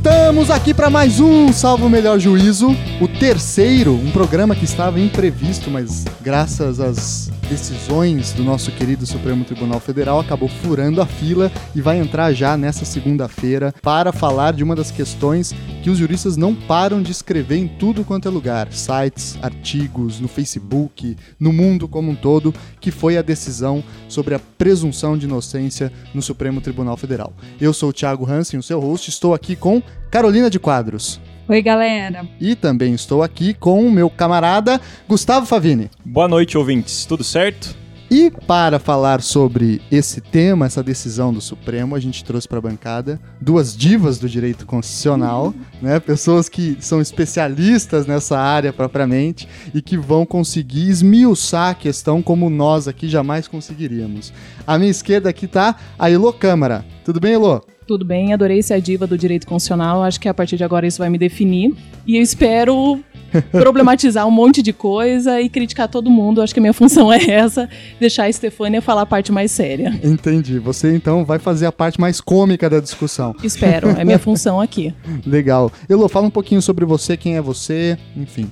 Estamos aqui para mais um Salvo Melhor Juízo, o terceiro, um programa que estava imprevisto, mas graças às decisões do nosso querido Supremo Tribunal Federal acabou furando a fila e vai entrar já nessa segunda-feira para falar de uma das questões que os juristas não param de escrever em tudo quanto é lugar, sites, artigos, no Facebook, no mundo como um todo, que foi a decisão sobre a presunção de inocência no Supremo Tribunal Federal. Eu sou o Thiago Hansen, o seu host, estou aqui com Carolina de Quadros. Oi, galera. E também estou aqui com o meu camarada Gustavo Favini. Boa noite, ouvintes. Tudo certo? E para falar sobre esse tema, essa decisão do Supremo, a gente trouxe para a bancada duas divas do direito constitucional, né? Pessoas que são especialistas nessa área propriamente e que vão conseguir esmiuçar a questão como nós aqui jamais conseguiríamos. À minha esquerda aqui está a Elo Câmara. Tudo bem, Elo? Tudo bem, adorei ser a diva do direito constitucional. Acho que a partir de agora isso vai me definir. E eu espero problematizar um monte de coisa e criticar todo mundo. Acho que a minha função é essa, deixar a Estefânia falar a parte mais séria. Entendi. Você então vai fazer a parte mais cômica da discussão. Espero, é minha função aqui. Legal. Elo, fala um pouquinho sobre você, quem é você, enfim.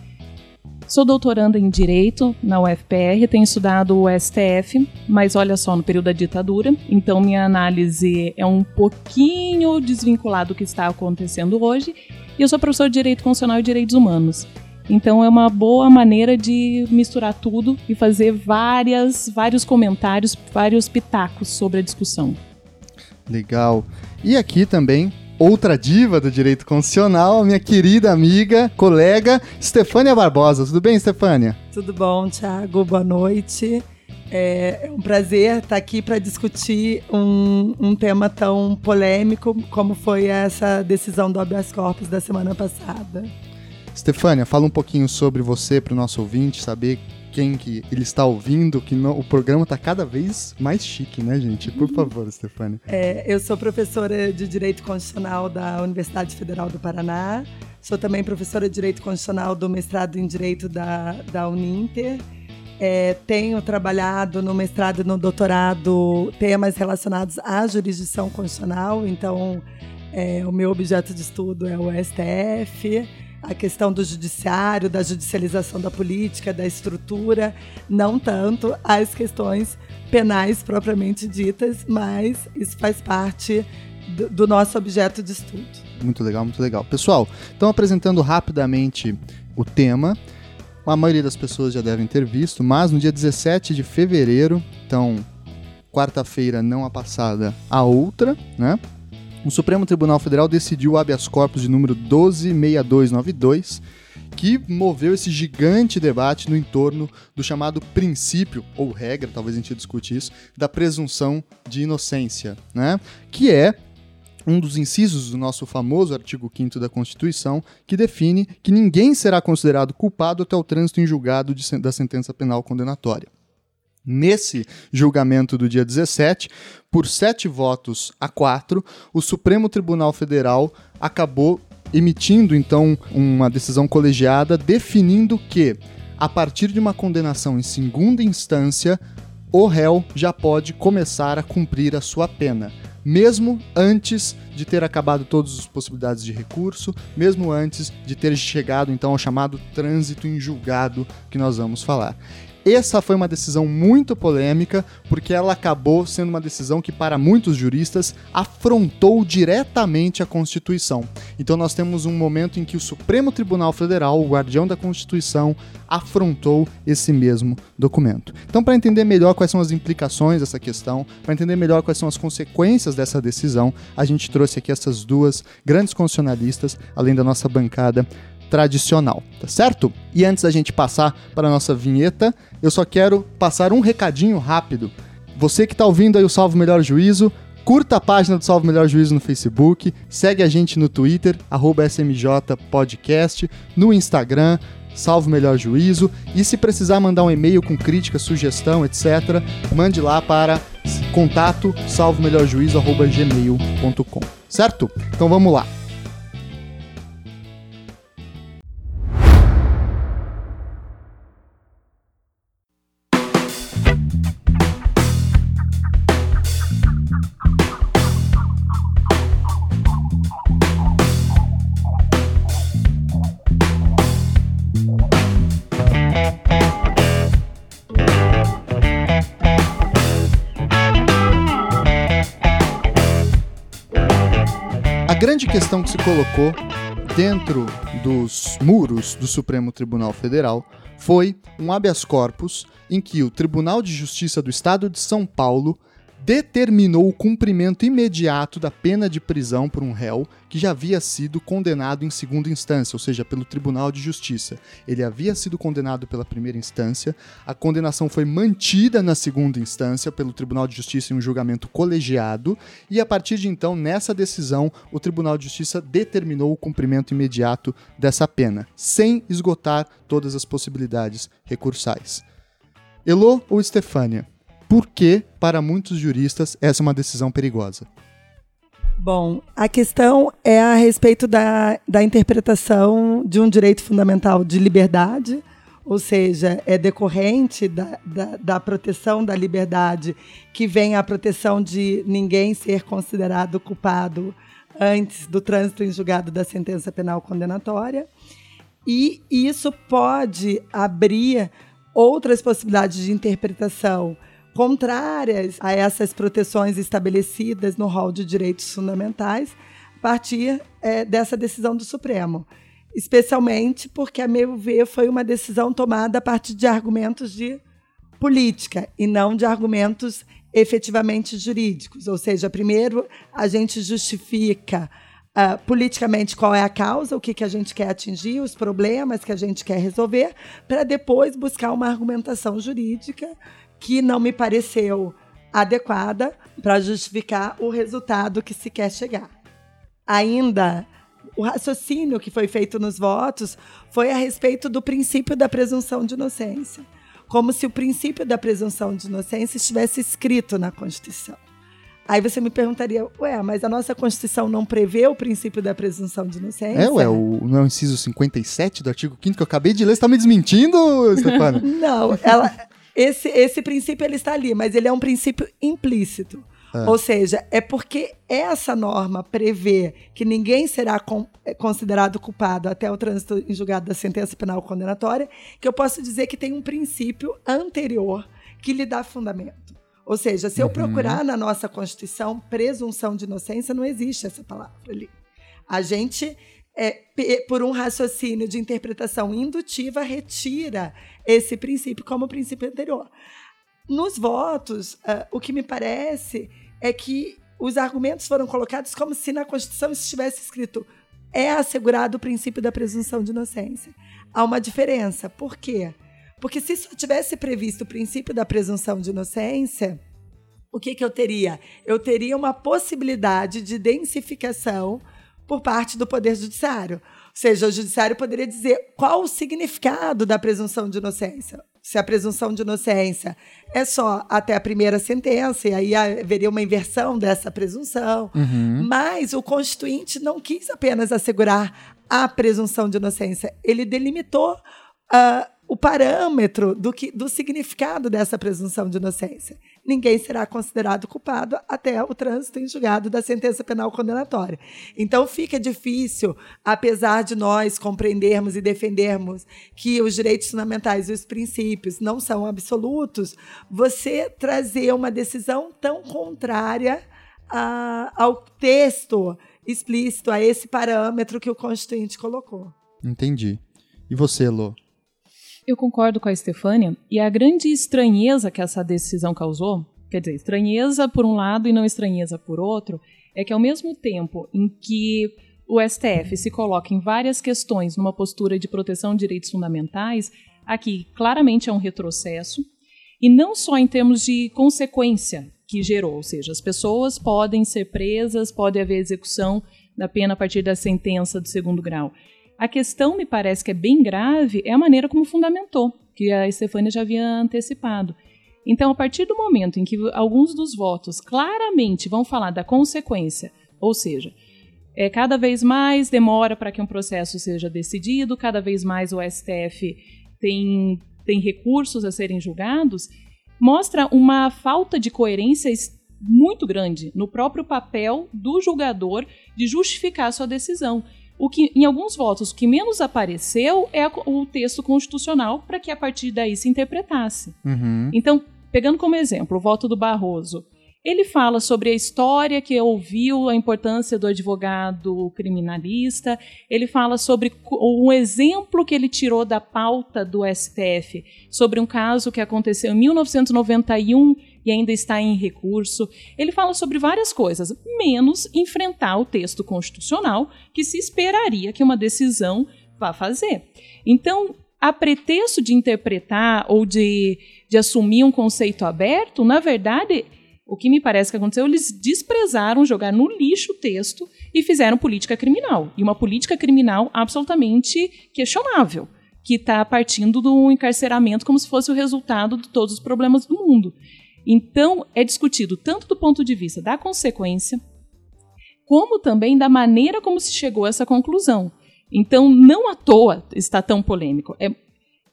Sou doutoranda em Direito na UFPR, tenho estudado o STF, mas olha só, no período da ditadura, então minha análise é um pouquinho desvinculada do que está acontecendo hoje. E eu sou professor de Direito Constitucional e Direitos Humanos. Então é uma boa maneira de misturar tudo e fazer várias, vários comentários, vários pitacos sobre a discussão. Legal. E aqui também outra diva do direito constitucional, minha querida amiga, colega, Stefânia Barbosa. Tudo bem, Stefânia? Tudo bom, Thiago? Boa noite. É um prazer estar aqui para discutir um, um tema tão polêmico como foi essa decisão do habeas corpus da semana passada. Stefânia, fala um pouquinho sobre você para o nosso ouvinte saber quem que ele está ouvindo, que o programa está cada vez mais chique, né, gente? Por favor, Stefania. É, eu sou professora de Direito Constitucional da Universidade Federal do Paraná. Sou também professora de Direito Constitucional do mestrado em Direito da, da Uninter. É, tenho trabalhado no mestrado e no doutorado temas relacionados à jurisdição constitucional, então é, o meu objeto de estudo é o STF a questão do judiciário, da judicialização da política, da estrutura, não tanto as questões penais propriamente ditas, mas isso faz parte do, do nosso objeto de estudo. Muito legal, muito legal. Pessoal, então apresentando rapidamente o tema. A maioria das pessoas já devem ter visto, mas no dia 17 de fevereiro, então quarta-feira não a passada, a outra, né? O Supremo Tribunal Federal decidiu o habeas corpus de número 126292, que moveu esse gigante debate no entorno do chamado princípio, ou regra, talvez a gente discute isso, da presunção de inocência, né? Que é um dos incisos do nosso famoso artigo 5 da Constituição, que define que ninguém será considerado culpado até o trânsito em julgado de, da sentença penal condenatória. Nesse julgamento do dia 17, por sete votos a quatro, o Supremo Tribunal Federal acabou emitindo então uma decisão colegiada definindo que, a partir de uma condenação em segunda instância, o réu já pode começar a cumprir a sua pena, mesmo antes de ter acabado todas as possibilidades de recurso, mesmo antes de ter chegado então ao chamado trânsito em julgado que nós vamos falar. Essa foi uma decisão muito polêmica, porque ela acabou sendo uma decisão que, para muitos juristas, afrontou diretamente a Constituição. Então, nós temos um momento em que o Supremo Tribunal Federal, o guardião da Constituição, afrontou esse mesmo documento. Então, para entender melhor quais são as implicações dessa questão, para entender melhor quais são as consequências dessa decisão, a gente trouxe aqui essas duas grandes constitucionalistas, além da nossa bancada tradicional, tá certo? E antes da gente passar para a nossa vinheta, eu só quero passar um recadinho rápido. Você que está ouvindo aí o Salvo Melhor Juízo, curta a página do Salvo Melhor Juízo no Facebook, segue a gente no Twitter, smjpodcast, no Instagram, Salvo Melhor Juízo, e se precisar mandar um e-mail com crítica, sugestão, etc., mande lá para contato salvomelhorjuízo.gmail.com, certo? Então vamos lá. Grande questão que se colocou dentro dos muros do Supremo Tribunal Federal foi um habeas corpus em que o Tribunal de Justiça do Estado de São Paulo determinou o cumprimento imediato da pena de prisão por um réu que já havia sido condenado em segunda instância, ou seja, pelo Tribunal de Justiça. Ele havia sido condenado pela primeira instância, a condenação foi mantida na segunda instância pelo Tribunal de Justiça em um julgamento colegiado, e a partir de então, nessa decisão, o Tribunal de Justiça determinou o cumprimento imediato dessa pena, sem esgotar todas as possibilidades recursais. Elô ou Estefânia? Por que, para muitos juristas, essa é uma decisão perigosa? Bom, a questão é a respeito da, da interpretação de um direito fundamental de liberdade, ou seja, é decorrente da, da, da, proteção da liberdade que vem a proteção de ninguém ser considerado culpado antes do trânsito em julgado da sentença penal condenatória. E isso pode abrir outras possibilidades de interpretação contrárias a essas proteções estabelecidas no rol de direitos fundamentais a partir é, dessa decisão do Supremo. Especialmente porque, a meu ver, foi uma decisão tomada a partir de argumentos de política e não de argumentos efetivamente jurídicos. Ou seja, primeiro a gente justifica uh, politicamente qual é a causa, o que, que a gente quer atingir, os problemas que a gente quer resolver, para depois buscar uma argumentação jurídica que não me pareceu adequada para justificar o resultado que se quer chegar. Ainda, o raciocínio que foi feito nos votos foi a respeito do princípio da presunção de inocência, como se o princípio da presunção de inocência estivesse escrito na Constituição. Aí você me perguntaria, ué, mas a nossa Constituição não prevê o princípio da presunção de inocência? É, ué, o, não é o inciso 57 do artigo 5 que eu acabei de ler, você está me desmentindo, Stefano? não, ela, esse, esse princípio ele está ali, mas ele é um princípio implícito. É. Ou seja, é porque essa norma prevê que ninguém será com, é, considerado culpado até o trânsito em julgado da sentença penal condenatória, que eu posso dizer que tem um princípio anterior que lhe dá fundamento. Ou seja, se eu uhum. procurar na nossa Constituição presunção de inocência, não existe essa palavra ali. A gente é, por um raciocínio de interpretação indutiva, retira esse princípio como princípio anterior. Nos votos, uh, o que me parece é que os argumentos foram colocados como se na Constituição estivesse escrito é assegurado o princípio da presunção de inocência. Há uma diferença. Por quê? Porque se só tivesse previsto o princípio da presunção de inocência, o que, que eu teria? Eu teria uma possibilidade de densificação por parte do Poder Judiciário. Ou seja, o Judiciário poderia dizer qual o significado da presunção de inocência. Se a presunção de inocência é só até a primeira sentença, e aí haveria uma inversão dessa presunção. Uhum. Mas o Constituinte não quis apenas assegurar a presunção de inocência, ele delimitou. Uh, o parâmetro do, que, do significado dessa presunção de inocência. Ninguém será considerado culpado até o trânsito em julgado da sentença penal condenatória. Então fica difícil, apesar de nós compreendermos e defendermos que os direitos fundamentais e os princípios não são absolutos, você trazer uma decisão tão contrária a, ao texto explícito, a esse parâmetro que o Constituinte colocou. Entendi. E você, Lô? Eu concordo com a Estefânia, e a grande estranheza que essa decisão causou, quer dizer, estranheza por um lado e não estranheza por outro, é que ao mesmo tempo em que o STF se coloca em várias questões numa postura de proteção de direitos fundamentais, aqui claramente é um retrocesso, e não só em termos de consequência que gerou, ou seja, as pessoas podem ser presas, pode haver execução da pena a partir da sentença do segundo grau. A questão, me parece que é bem grave, é a maneira como fundamentou, que a Estefânia já havia antecipado. Então, a partir do momento em que alguns dos votos claramente vão falar da consequência, ou seja, é, cada vez mais demora para que um processo seja decidido, cada vez mais o STF tem, tem recursos a serem julgados, mostra uma falta de coerência muito grande no próprio papel do julgador de justificar sua decisão. O que, em alguns votos, o que menos apareceu é o texto constitucional para que a partir daí se interpretasse. Uhum. Então, pegando como exemplo o voto do Barroso, Ele fala sobre a história que ouviu, a importância do advogado criminalista. Ele fala sobre um exemplo que ele tirou da pauta do STF sobre um caso que aconteceu em 1991 e ainda está em recurso. Ele fala sobre várias coisas, menos enfrentar o texto constitucional que se esperaria que uma decisão vá fazer. Então, a pretexto de interpretar ou de, de assumir um conceito aberto, na verdade, o que me parece que aconteceu, eles desprezaram jogar no lixo o texto e fizeram política criminal. E uma política criminal absolutamente questionável, que está partindo do encarceramento como se fosse o resultado de todos os problemas do mundo. Então, é discutido tanto do ponto de vista da consequência, como também da maneira como se chegou a essa conclusão. Então, não à toa está tão polêmico. É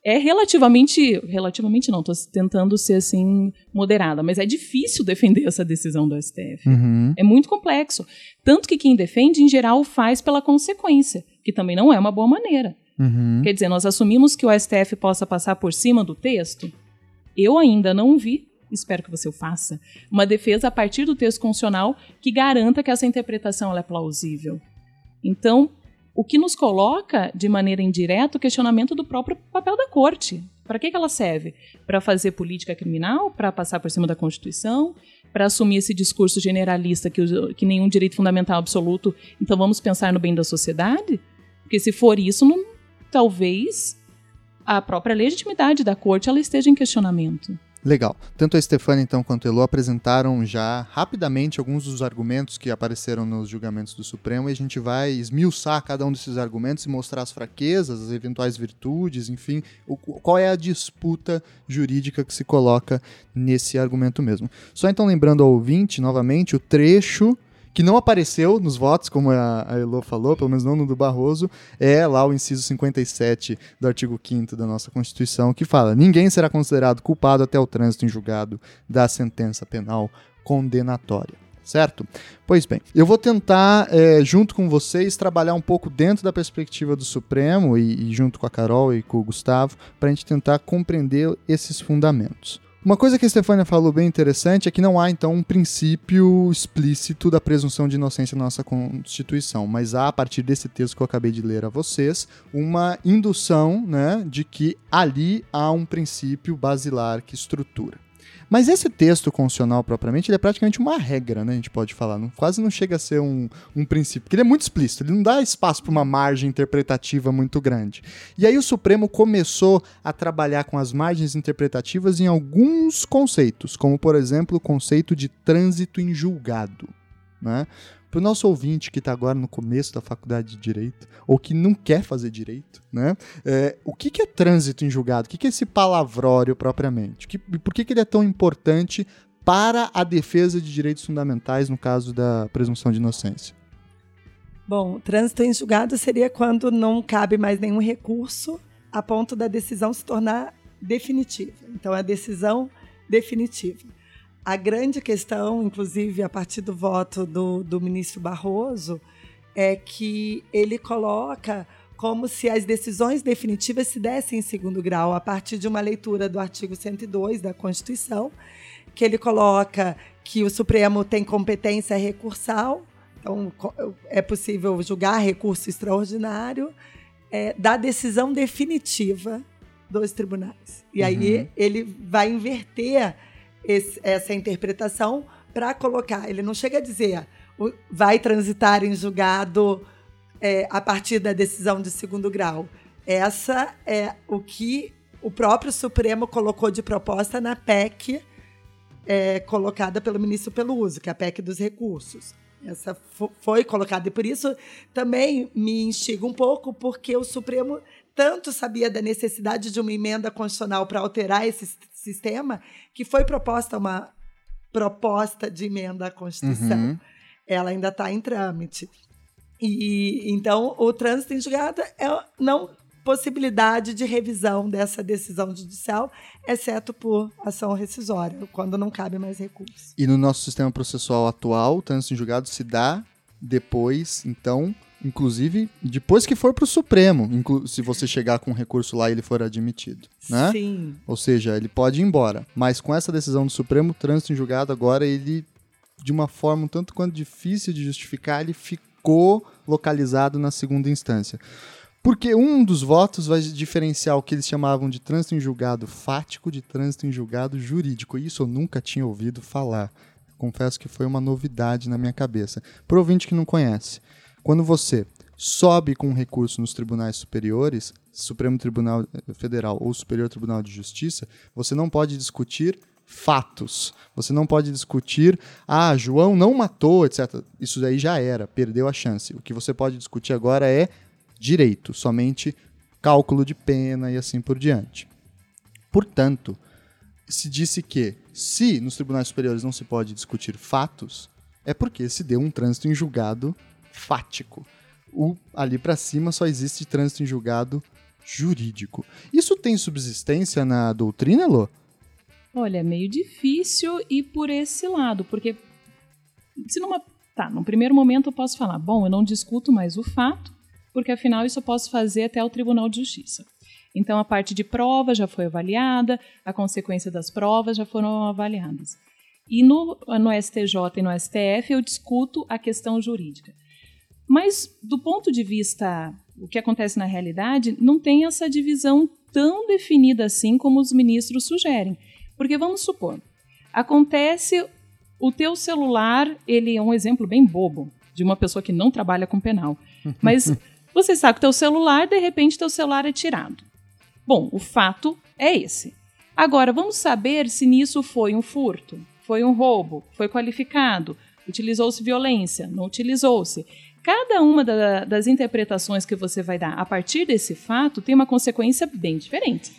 é relativamente. Relativamente não, estou tentando ser assim moderada, mas é difícil defender essa decisão do STF. Uhum. É muito complexo. Tanto que quem defende, em geral, faz pela consequência, que também não é uma boa maneira. Uhum. Quer dizer, nós assumimos que o STF possa passar por cima do texto. Eu ainda não vi, espero que você o faça, uma defesa a partir do texto constitucional que garanta que essa interpretação é plausível. Então, o que nos coloca, de maneira indireta, o questionamento do próprio papel da corte. Para que, que ela serve? Para fazer política criminal? Para passar por cima da Constituição? Para assumir esse discurso generalista que, que nenhum direito fundamental absoluto, então vamos pensar no bem da sociedade? Porque se for isso, não, talvez a própria legitimidade da corte ela esteja em questionamento. Legal. Tanto a Stefania então quanto a Elo apresentaram já rapidamente alguns dos argumentos que apareceram nos julgamentos do Supremo e a gente vai esmiuçar cada um desses argumentos e mostrar as fraquezas, as eventuais virtudes, enfim, o, qual é a disputa jurídica que se coloca nesse argumento mesmo. Só então lembrando ao ouvinte, novamente, o trecho que não apareceu nos votos, como a, a Elo falou, pelo menos não no do Barroso, é lá o inciso 57 do artigo 5 da nossa Constituição, que fala: ninguém será considerado culpado até o trânsito em julgado da sentença penal condenatória. Certo? Pois bem, eu vou tentar, é, junto com vocês, trabalhar um pouco dentro da perspectiva do Supremo e, e junto com a Carol e com o Gustavo, para a gente tentar compreender esses fundamentos. Uma coisa que a Stefania falou bem interessante é que não há, então, um princípio explícito da presunção de inocência na nossa Constituição, mas há, a partir desse texto que eu acabei de ler a vocês, uma indução né, de que ali há um princípio basilar que estrutura. Mas esse texto constitucional propriamente, ele é praticamente uma regra, né? A gente pode falar. Não, quase não chega a ser um, um princípio, porque ele é muito explícito, ele não dá espaço para uma margem interpretativa muito grande. E aí o Supremo começou a trabalhar com as margens interpretativas em alguns conceitos, como por exemplo o conceito de trânsito em julgado. Né? Para o nosso ouvinte que está agora no começo da faculdade de direito ou que não quer fazer direito, né? É, o que, que, é trânsito em julgado? O que, que é esse palavrório propriamente? Que, por que, que ele é tão importante para a defesa de direitos fundamentais no caso da presunção de inocência? Bom, trânsito em julgado seria quando não cabe mais nenhum recurso a ponto da decisão se tornar definitiva. Então, é a decisão definitiva. A grande questão, inclusive a partir do voto do, do ministro Barroso, é que ele coloca como se as decisões definitivas se dessem em segundo grau, a partir de uma leitura do artigo 102 da Constituição, que ele coloca que o Supremo tem competência recursal, então é possível julgar recurso extraordinário é, da decisão definitiva dos tribunais. E uhum. aí ele vai inverter esse, essa interpretação para colocar. Ele não chega a dizer vai transitar em julgado é, a partir da decisão de segundo grau. Essa é o que o próprio Supremo colocou de proposta na PEC é, colocada pelo ministro Peluso, que é a PEC dos recursos. Essa foi colocada. E por isso também me instiga um pouco, porque o Supremo tanto sabia da necessidade de uma emenda constitucional para alterar esse sistema que foi proposta uma proposta de emenda à Constituição. Uhum. Ela ainda está em trâmite. E então o trânsito em julgado é não possibilidade de revisão dessa decisão judicial, exceto por ação rescisória, quando não cabe mais recurso. E no nosso sistema processual atual, o trânsito em julgado se dá depois, então, inclusive depois que for para o Supremo, se você chegar com um recurso lá e ele for admitido, né? Sim. Ou seja, ele pode ir embora, mas com essa decisão do Supremo, o trânsito em julgado agora ele de uma forma um tanto quanto difícil de justificar, ele ficou localizado na segunda instância. Porque um dos votos vai diferenciar o que eles chamavam de trânsito em julgado fático de trânsito em julgado jurídico. Isso eu nunca tinha ouvido falar. Confesso que foi uma novidade na minha cabeça. Para ouvinte que não conhece, quando você sobe com recurso nos tribunais superiores, Supremo Tribunal Federal ou Superior Tribunal de Justiça, você não pode discutir fatos. Você não pode discutir, ah, João não matou, etc. Isso daí já era, perdeu a chance. O que você pode discutir agora é direito, somente cálculo de pena e assim por diante. Portanto, se disse que se nos tribunais superiores não se pode discutir fatos, é porque se deu um trânsito em julgado fático. O, ali para cima só existe trânsito em julgado jurídico. Isso tem subsistência na doutrina, Lô? Olha, é meio difícil ir por esse lado, porque se numa tá, no primeiro momento eu posso falar, bom, eu não discuto mais o fato, porque afinal isso eu posso fazer até o Tribunal de Justiça. Então a parte de prova já foi avaliada, a consequência das provas já foram avaliadas. E no, no STJ e no STF eu discuto a questão jurídica. Mas do ponto de vista o que acontece na realidade, não tem essa divisão tão definida assim como os ministros sugerem. Porque vamos supor, acontece o teu celular, ele é um exemplo bem bobo de uma pessoa que não trabalha com penal. Mas você sabe que teu celular, de repente teu celular é tirado. Bom, o fato é esse. Agora, vamos saber se nisso foi um furto, foi um roubo, foi qualificado, utilizou-se violência, não utilizou-se. Cada uma da, das interpretações que você vai dar a partir desse fato tem uma consequência bem diferente.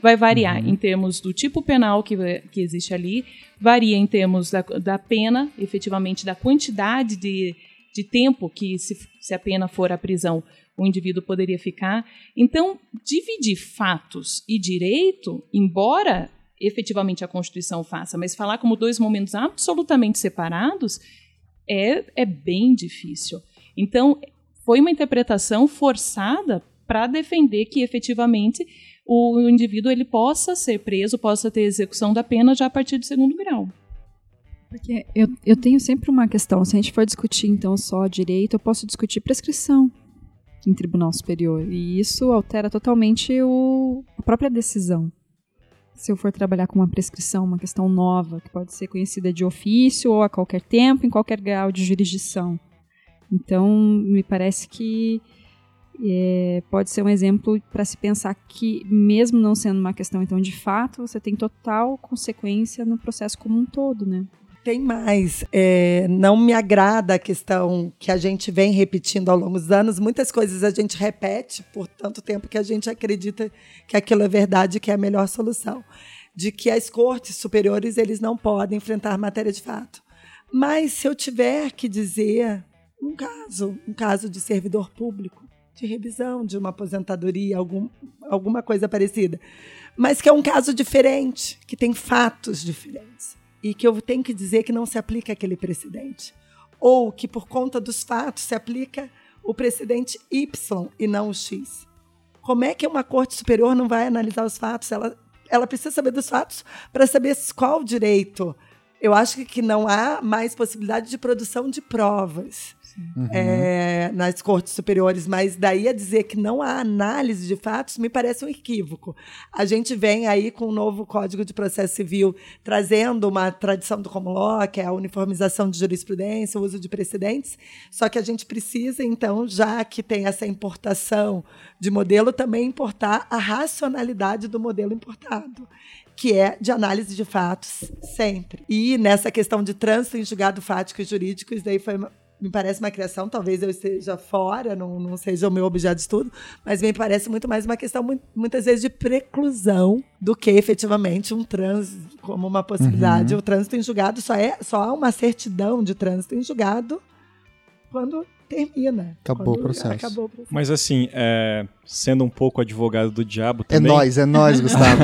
Vai variar uhum. em termos do tipo penal que, que existe ali, varia em termos da, da pena, efetivamente, da quantidade de, de tempo que, se, se a pena for a prisão, o indivíduo poderia ficar. Então, dividir fatos e direito, embora efetivamente a Constituição faça, mas falar como dois momentos absolutamente separados é, é bem difícil. Então, foi uma interpretação forçada para defender que efetivamente o indivíduo ele possa ser preso, possa ter execução da pena já a partir do segundo grau. Porque eu, eu tenho sempre uma questão, se a gente for discutir então só direito, eu posso discutir prescrição em tribunal superior. E isso altera totalmente o, a própria decisão. Se eu for trabalhar com uma prescrição, uma questão nova, que pode ser conhecida de ofício ou a qualquer tempo, em qualquer grau de jurisdição. Então, me parece que é, pode ser um exemplo para se pensar que, mesmo não sendo uma questão então de fato, você tem total consequência no processo como um todo, né? Tem mais. É, não me agrada a questão que a gente vem repetindo ao longo dos anos. Muitas coisas a gente repete por tanto tempo que a gente acredita que aquilo é verdade, que é a melhor solução. De que as cortes superiores eles não podem enfrentar matéria de fato. Mas se eu tiver que dizer um caso, um caso de servidor público, de revisão de uma aposentadoria, algum, alguma coisa parecida, mas que é um caso diferente, que tem fatos diferentes e que eu tenho que dizer que não se aplica aquele precedente. Ou que, por conta dos fatos, se aplica o precedente Y e não o X. Como é que uma corte superior não vai analisar os fatos? Ela, ela precisa saber dos fatos para saber qual direito. Eu acho que não há mais possibilidade de produção de provas uhum. é, nas cortes superiores, mas daí a dizer que não há análise de fatos me parece um equívoco. A gente vem aí com o um novo Código de Processo Civil trazendo uma tradição do common law, que é a uniformização de jurisprudência, o uso de precedentes, só que a gente precisa, então, já que tem essa importação de modelo, também importar a racionalidade do modelo importado que é de análise de fatos, sempre. E nessa questão de trânsito em julgado fático e jurídico, isso daí foi me parece uma criação, talvez eu esteja fora, não, não seja o meu objeto de estudo, mas me parece muito mais uma questão, muitas vezes, de preclusão do que efetivamente um trânsito como uma possibilidade. Uhum. O trânsito em julgado só, é, só há uma certidão de trânsito em julgado quando termina. Acabou o processo. Acabou o processo. Mas assim, é, sendo um pouco advogado do diabo é também... É nós, é nós, Gustavo.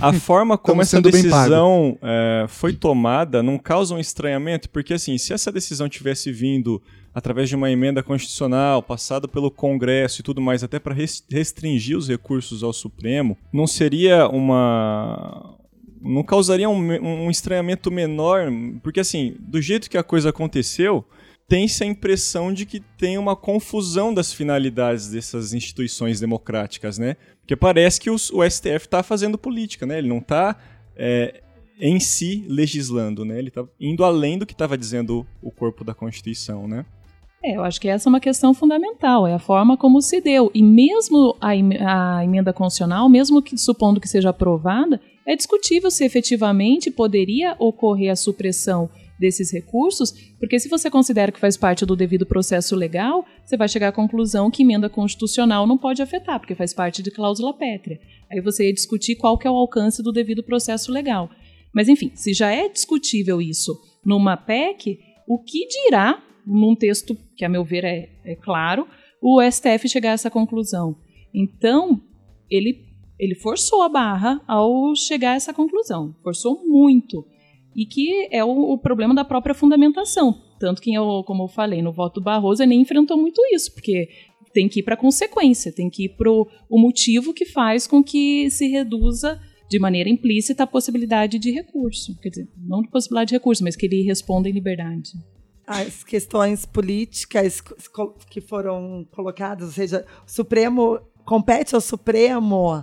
a forma como essa decisão é, foi tomada não causa um estranhamento, porque assim, se essa decisão tivesse vindo através de uma emenda constitucional passada pelo Congresso e tudo mais, até para restringir os recursos ao Supremo, não seria uma não causaria um, um estranhamento menor, porque assim, do jeito que a coisa aconteceu, tem-se a impressão de que tem uma confusão das finalidades dessas instituições democráticas, né? Porque parece que os, o STF está fazendo política, né? Ele não está é, em si legislando, né? Ele está indo além do que estava dizendo o corpo da Constituição, né? É, eu acho que essa é uma questão fundamental, é a forma como se deu. E mesmo a, a emenda constitucional, mesmo que supondo que seja aprovada, é discutível se efetivamente poderia ocorrer a supressão desses recursos, porque se você considera que faz parte do devido processo legal, você vai chegar à conclusão que emenda constitucional não pode afetar, porque faz parte de cláusula pétrea. Aí você ia discutir qual que é o alcance do devido processo legal. Mas enfim, se já é discutível isso numa PEC, o que dirá num texto que, a meu ver, é, é claro, o STF chegar a essa conclusão. Então, ele, ele forçou a barra ao chegar a essa conclusão, forçou muito. E que é o, o problema da própria fundamentação. Tanto que, eu, como eu falei, no voto Barroso, ele nem enfrentou muito isso, porque tem que ir para a consequência, tem que ir para o motivo que faz com que se reduza de maneira implícita a possibilidade de recurso. Quer dizer, não de possibilidade de recurso, mas que ele responda em liberdade as questões políticas que foram colocadas, ou seja, o Supremo compete ao Supremo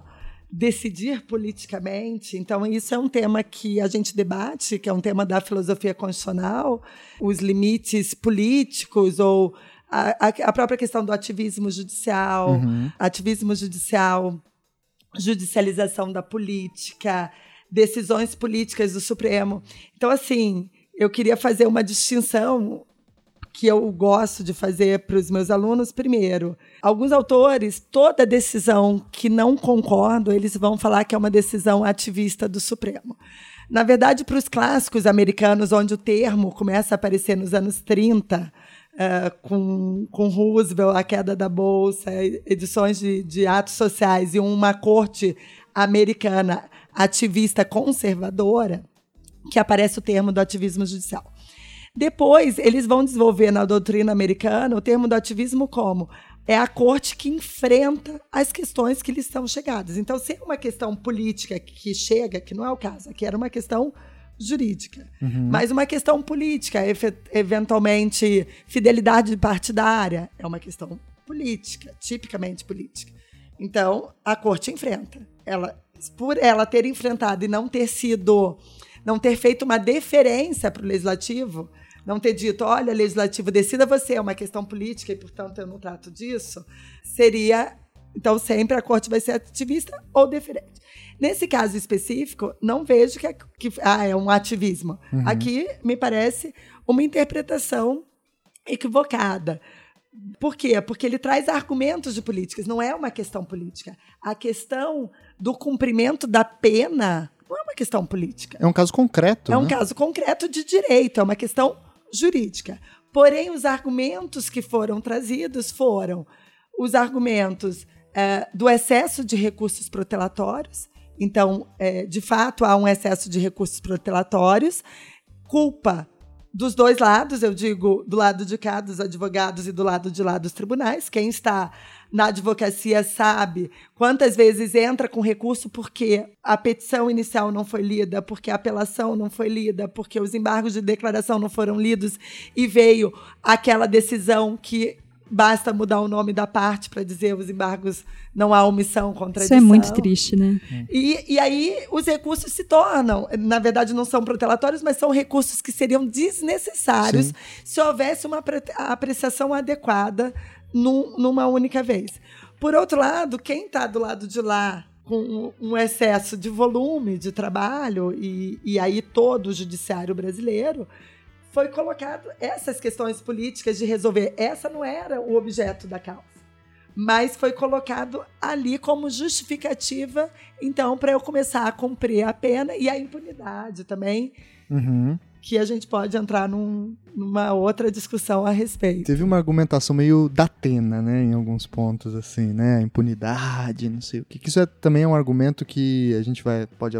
decidir politicamente. Então, isso é um tema que a gente debate, que é um tema da filosofia constitucional, os limites políticos ou a, a própria questão do ativismo judicial, uhum. ativismo judicial, judicialização da política, decisões políticas do Supremo. Então, assim, eu queria fazer uma distinção que eu gosto de fazer para os meus alunos. Primeiro, alguns autores, toda decisão que não concordam, eles vão falar que é uma decisão ativista do Supremo. Na verdade, para os clássicos americanos, onde o termo começa a aparecer nos anos 30, Uh, eh, com, com Roosevelt, a queda da Bolsa, edições de, de atos sociais e uma corte americana ativista conservadora, que aparece o termo do ativismo judicial. Depois, eles vão desenvolver na doutrina americana o termo do ativismo como é a corte que enfrenta as questões que lhes são chegadas. Então, se é uma questão política que chega, que não é o caso, aqui era uma questão jurídica, uhum. mas uma questão política, eventualmente fidelidade partidária, é uma questão política, tipicamente política. Então, a corte enfrenta. Ela, por ela ter enfrentado e não ter sido não ter feito uma deferência para o legislativo, não ter dito, olha, legislativo, decida você, é uma questão política e, portanto, eu não trato disso, seria. Então, sempre a corte vai ser ativista ou deferente. Nesse caso específico, não vejo que é, que, ah, é um ativismo. Uhum. Aqui, me parece uma interpretação equivocada. Por quê? Porque ele traz argumentos de políticas, não é uma questão política. A questão do cumprimento da pena não é uma questão política. É um caso concreto. É né? um caso concreto de direito, é uma questão jurídica. Porém, os argumentos que foram trazidos foram os argumentos é, do excesso de recursos protelatórios. Então, é, de fato, há um excesso de recursos protelatórios, culpa dos dois lados, eu digo do lado de cá dos advogados e do lado de lá dos tribunais. Quem está na advocacia sabe quantas vezes entra com recurso porque a petição inicial não foi lida, porque a apelação não foi lida, porque os embargos de declaração não foram lidos e veio aquela decisão que basta mudar o nome da parte para dizer os embargos não há omissão, contradição. Isso é muito triste, né? E, e aí os recursos se tornam, na verdade não são protelatórios, mas são recursos que seriam desnecessários Sim. se houvesse uma apreciação adequada num, numa única vez. Por outro lado, quem está do lado de lá com um excesso de volume de trabalho, e, e aí todo o judiciário brasileiro, foi colocado essas questões políticas de resolver. Essa não era o objeto da causa. Mas foi colocado ali como justificativa, então, para eu começar a cumprir a pena e a impunidade também. Uhum que a gente pode entrar num, numa outra discussão a respeito. Teve uma argumentação meio datena, né, em alguns pontos, assim, né, impunidade, não sei o que. Isso é, também é um argumento que a gente vai pode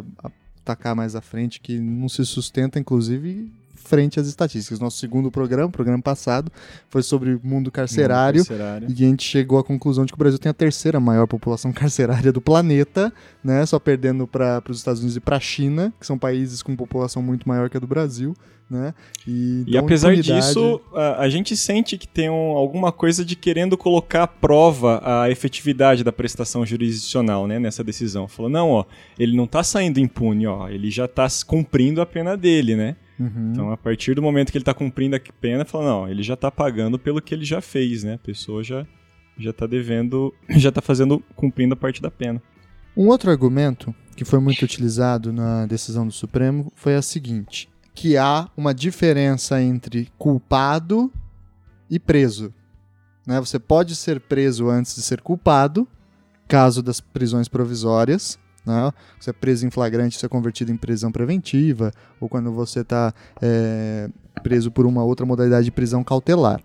atacar mais à frente, que não se sustenta, inclusive, frente às estatísticas. Nosso segundo programa, programa passado, foi sobre mundo carcerário, mundo carcerário. e a gente chegou à conclusão de que o Brasil tem a terceira maior população carcerária do planeta, né? Só perdendo para os Estados Unidos e para a China, que são países com população muito maior que a do Brasil. Né? E, e apesar impunidade... disso, a, a, gente sente que tem um, alguma coisa de querendo colocar à prova a efetividade da prestação jurisdicional né, nessa decisão. Falou, não, ó, ele não está saindo impune, ó, ele já está cumprindo a pena dele, né? Uhum. Então, a partir do momento que ele está cumprindo a pena, fala, não, ele já está pagando pelo que ele já fez, né? A pessoa já já está devendo, já está fazendo, cumprindo a parte da pena. Um outro argumento que foi muito utilizado na decisão do Supremo foi a seguinte: que há uma diferença entre culpado e preso. Né? Você pode ser preso antes de ser culpado, caso das prisões provisórias. Né? Você é preso em flagrante, você é convertido em prisão preventiva, ou quando você está é, preso por uma outra modalidade de prisão cautelar.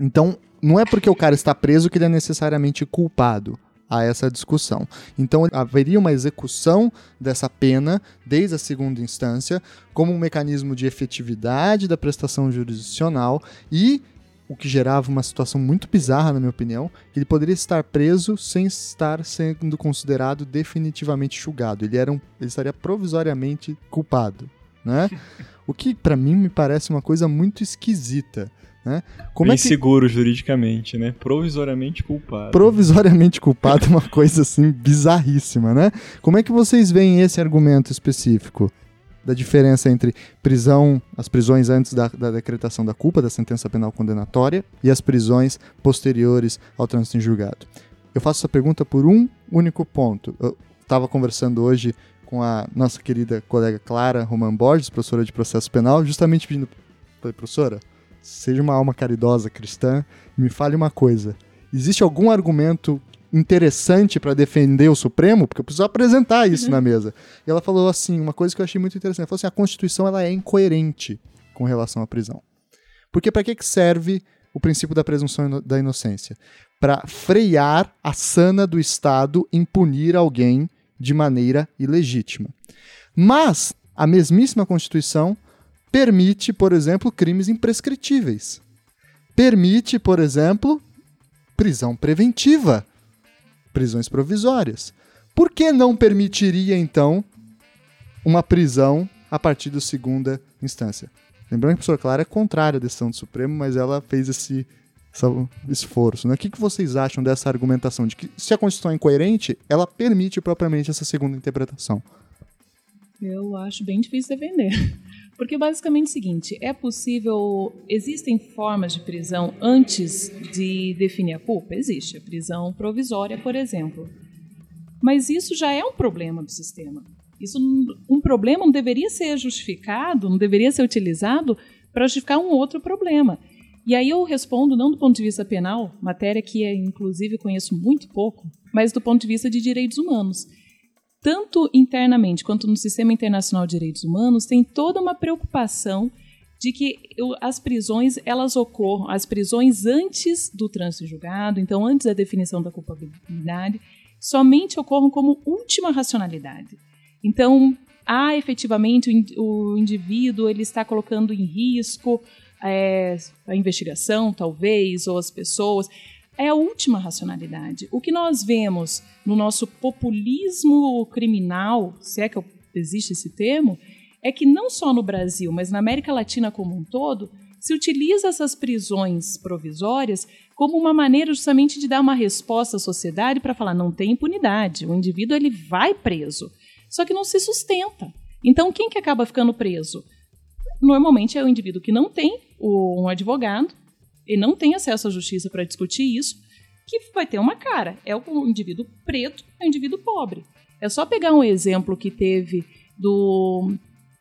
Então, não é porque o cara está preso que ele é necessariamente culpado a essa discussão. Então, haveria uma execução dessa pena desde a segunda instância como um mecanismo de efetividade da prestação jurisdicional e o que gerava uma situação muito bizarra, na minha opinião, que ele poderia estar preso sem estar sendo considerado definitivamente julgado. Ele, era um, ele estaria provisoriamente culpado, né? O que para mim me parece uma coisa muito esquisita. Né? Como Bem é que... seguro juridicamente, né? Provisoriamente culpado. Provisoriamente culpado é uma coisa assim bizarríssima, né? Como é que vocês veem esse argumento específico? Da diferença entre prisão, as prisões antes da, da decretação da culpa, da sentença penal condenatória, e as prisões posteriores ao trânsito em julgado. Eu faço essa pergunta por um único ponto. Eu estava conversando hoje com a nossa querida colega Clara Roman Borges, professora de processo penal, justamente pedindo. Falei, professora, seja uma alma caridosa cristã, me fale uma coisa. Existe algum argumento interessante para defender o Supremo? Porque eu preciso apresentar isso uhum. na mesa. E ela falou assim, uma coisa que eu achei muito interessante. Ela falou assim, a Constituição ela é incoerente com relação à prisão. Porque para que serve o princípio da presunção da inocência? Para frear a sana do Estado em punir alguém de maneira ilegítima. Mas a mesmíssima Constituição permite, por exemplo, crimes imprescritíveis. Permite, por exemplo, prisão preventiva, prisões provisórias. Por que não permitiria, então, uma prisão a partir da segunda instância? Lembrando que a professora Clara é contrária à decisão do Supremo, mas ela fez esse, esforço. Né? O que, que vocês acham dessa argumentação de que, se a Constituição é incoerente, ela permite propriamente essa segunda interpretação? Eu acho bem difícil defender. Porque basicamente é o seguinte, é possível, existem formas de prisão antes de definir a culpa? Existe, a prisão provisória, por exemplo. Mas isso já é um problema do sistema. Isso um problema não deveria ser justificado, não deveria ser utilizado para justificar um outro problema. E aí eu respondo não do ponto de vista penal, matéria que inclusive conheço muito pouco, mas do ponto de vista de direitos humanos tanto internamente quanto no sistema internacional de direitos humanos, tem toda uma preocupação de que as prisões elas ocorram, as prisões antes do trânsito julgado, então antes da definição da culpabilidade, somente ocorram como última racionalidade. Então, há efetivamente o indivíduo ele está colocando em risco é, a investigação, talvez, ou as pessoas é a última racionalidade. O que nós vemos no nosso populismo criminal, se é que existe esse termo, é que não só no Brasil, mas na América Latina como um todo, se utiliza essas prisões provisórias como uma maneira justamente de dar uma resposta à sociedade para falar não tem impunidade, o indivíduo ele vai preso, só que não se sustenta. Então quem que acaba ficando preso? Normalmente é o indivíduo que não tem um advogado, e não tem acesso à justiça para discutir isso, que vai ter uma cara. É o indivíduo preto, é o indivíduo pobre. É só pegar um exemplo que teve do.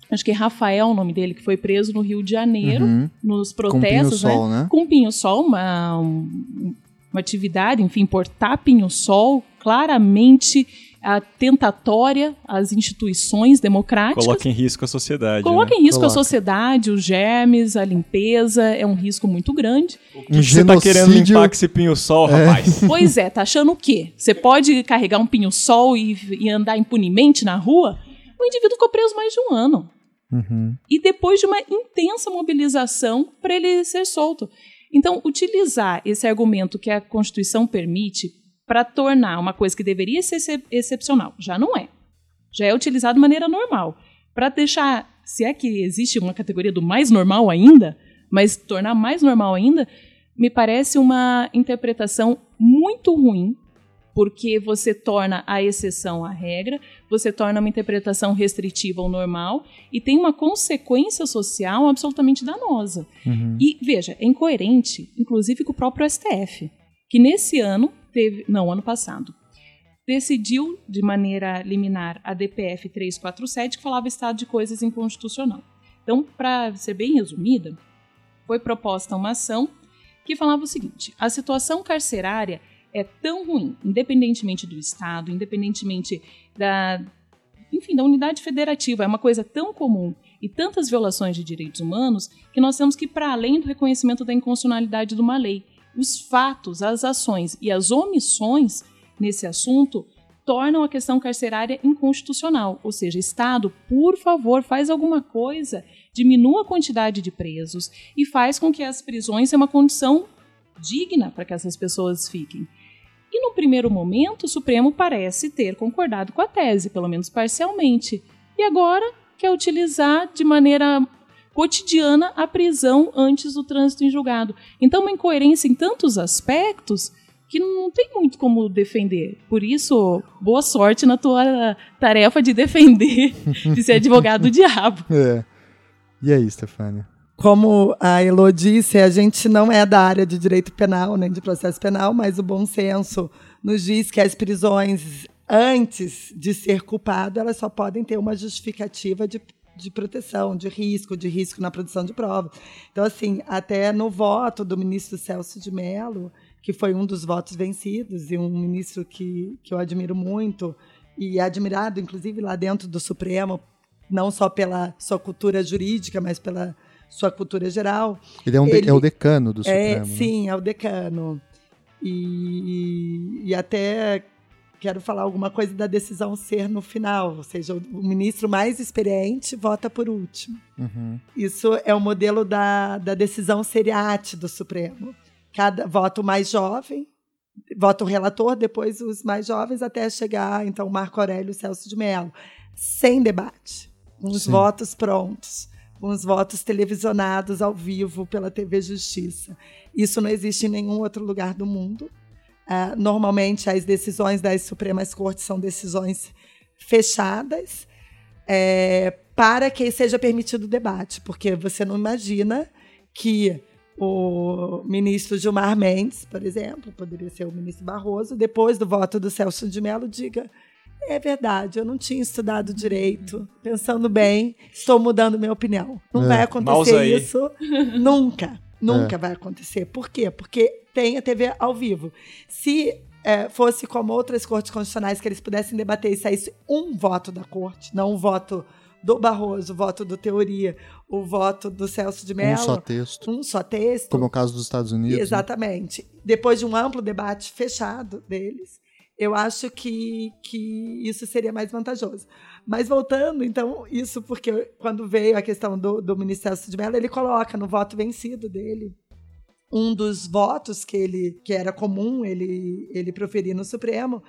Acho que é Rafael o nome dele, que foi preso no Rio de Janeiro, uhum. nos protestos, com pinho-sol, né? né? Com pinho-sol, uma, uma atividade, enfim, portar pinho-sol, claramente a tentatória às instituições democráticas. Coloca em risco a sociedade. Coloca né? em risco Coloca. a sociedade, os germes, a limpeza, é um risco muito grande. Um você está querendo limpar com esse pinho-sol, é. rapaz? Pois é, tá achando o quê? Você pode carregar um pinho-sol e, e andar impunemente na rua? O indivíduo ficou preso mais de um ano. Uhum. E depois de uma intensa mobilização para ele ser solto. Então, utilizar esse argumento que a Constituição permite para tornar uma coisa que deveria ser excepcional, já não é. Já é utilizado de maneira normal. Para deixar, se é que existe uma categoria do mais normal ainda, mas tornar mais normal ainda, me parece uma interpretação muito ruim porque você torna a exceção a regra, você torna uma interpretação restritiva ao normal e tem uma consequência social absolutamente danosa. Uhum. E veja, é incoerente, inclusive com o próprio STF, que nesse ano teve, não, ano passado, decidiu de maneira liminar a DPF 347 que falava estado de coisas inconstitucional. Então, para ser bem resumida, foi proposta uma ação que falava o seguinte: a situação carcerária é tão ruim, independentemente do Estado, independentemente da, enfim, da unidade federativa, é uma coisa tão comum e tantas violações de direitos humanos que nós temos que ir para além do reconhecimento da inconstitucionalidade de uma lei. Os fatos, as ações e as omissões nesse assunto tornam a questão carcerária inconstitucional. Ou seja, Estado, por favor, faz alguma coisa, diminua a quantidade de presos e faz com que as prisões sejam uma condição digna para que essas pessoas fiquem. E no primeiro momento, o Supremo parece ter concordado com a tese, pelo menos parcialmente. E agora quer utilizar de maneira cotidiana a prisão antes do trânsito em julgado. Então, uma incoerência em tantos aspectos que não tem muito como defender. Por isso, boa sorte na tua tarefa de defender, de ser advogado do diabo. É. E aí, Stefania? como a Elo disse, a gente não é da área de direito penal, nem de processo penal, mas o bom senso nos diz que as prisões, antes de ser culpado, elas só podem ter uma justificativa de, de proteção, de risco, de risco na produção de provas. Então, assim, até no voto do ministro Celso de Mello, que foi um dos votos vencidos, e um ministro que, que eu admiro muito, e admirado, inclusive, lá dentro do Supremo, não só pela sua cultura jurídica, mas pela sua cultura geral. Ele é, um ele, é o decano do é, Supremo. É, sim, é o decano. E, e até quero falar alguma coisa da decisão ser no final, ou seja, o, ministro mais experiente vota por último. Uhum. Isso é o modelo da, da decisão seriate do Supremo. Cada voto mais jovem, vota o relator, depois os mais jovens, até chegar, então, Marco Aurélio Celso de Mello. Sem debate, com os Sim. votos prontos com os votos televisionados ao vivo pela TV Justiça. Isso não existe em nenhum outro lugar do mundo. Uh, normalmente, as decisões das Supremas Cortes são decisões fechadas é, para que seja permitido o debate, porque você não imagina que o ministro Gilmar Mendes, por exemplo, poderia ser o ministro Barroso, depois do voto do Celso de Mello, diga é verdade, eu não tinha estudado direito. Pensando bem, estou mudando minha opinião. Não é. vai acontecer isso nunca. Nunca é. vai acontecer. Por quê? Porque tem a TV ao vivo. Se é, fosse como outras cortes constitucionais, que eles pudessem debater e saísse um voto da corte, não um voto do Barroso, o voto do Teoria, o voto do Celso de Mello. Um só texto. Um só texto. Como é o caso dos Estados Unidos. Né? Exatamente. Né? Depois de um amplo debate fechado deles, eu acho que, que isso seria mais vantajoso. Mas voltando, então, isso porque quando veio a questão do, do Ministério de Mello, ele coloca no voto vencido dele um dos votos que ele que era comum ele ele proferir no Supremo,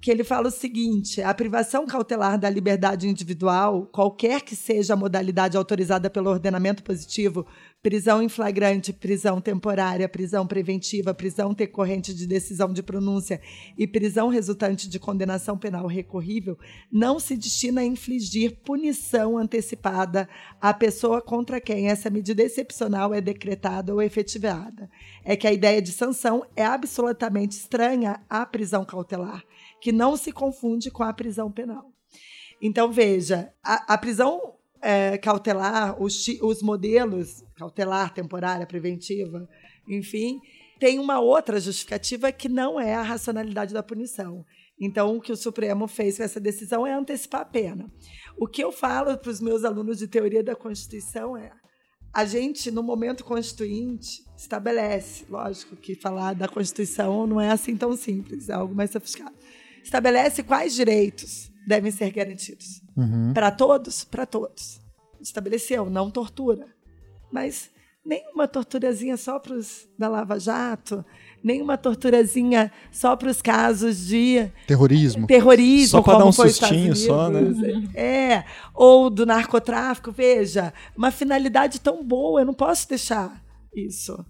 que ele fala o seguinte: a privação cautelar da liberdade individual, qualquer que seja a modalidade autorizada pelo ordenamento positivo, prisão em flagrante, prisão temporária, prisão preventiva, prisão decorrente de decisão de pronúncia e prisão resultante de condenação penal recorrível, não se destina a infligir punição antecipada à pessoa contra quem essa medida excepcional é decretada ou efetivada. É que a ideia de sanção é absolutamente estranha à prisão cautelar, que não se confunde com a prisão penal. Então, veja, a, a prisão é, cautelar, os, os modelos, cautelar, temporária, preventiva, enfim, tem uma outra justificativa que não é a racionalidade da punição. Então, o que o Supremo fez com essa decisão é antecipar a pena. O que eu falo para os meus alunos de teoria da Constituição é: a gente, no momento constituinte, estabelece, lógico que falar da Constituição não é assim tão simples, é algo mais sofisticado. Estabelece quais direitos devem ser garantidos. Uhum. Para todos, para todos. estabeleceu, não tortura. Mas nenhuma torturazinha só para os da Lava Jato, nenhuma torturazinha só para os casos de terrorismo. Terrorismo, só para dar um sustinho só, né? É, ou do narcotráfico, veja, uma finalidade tão boa, eu não posso deixar isso.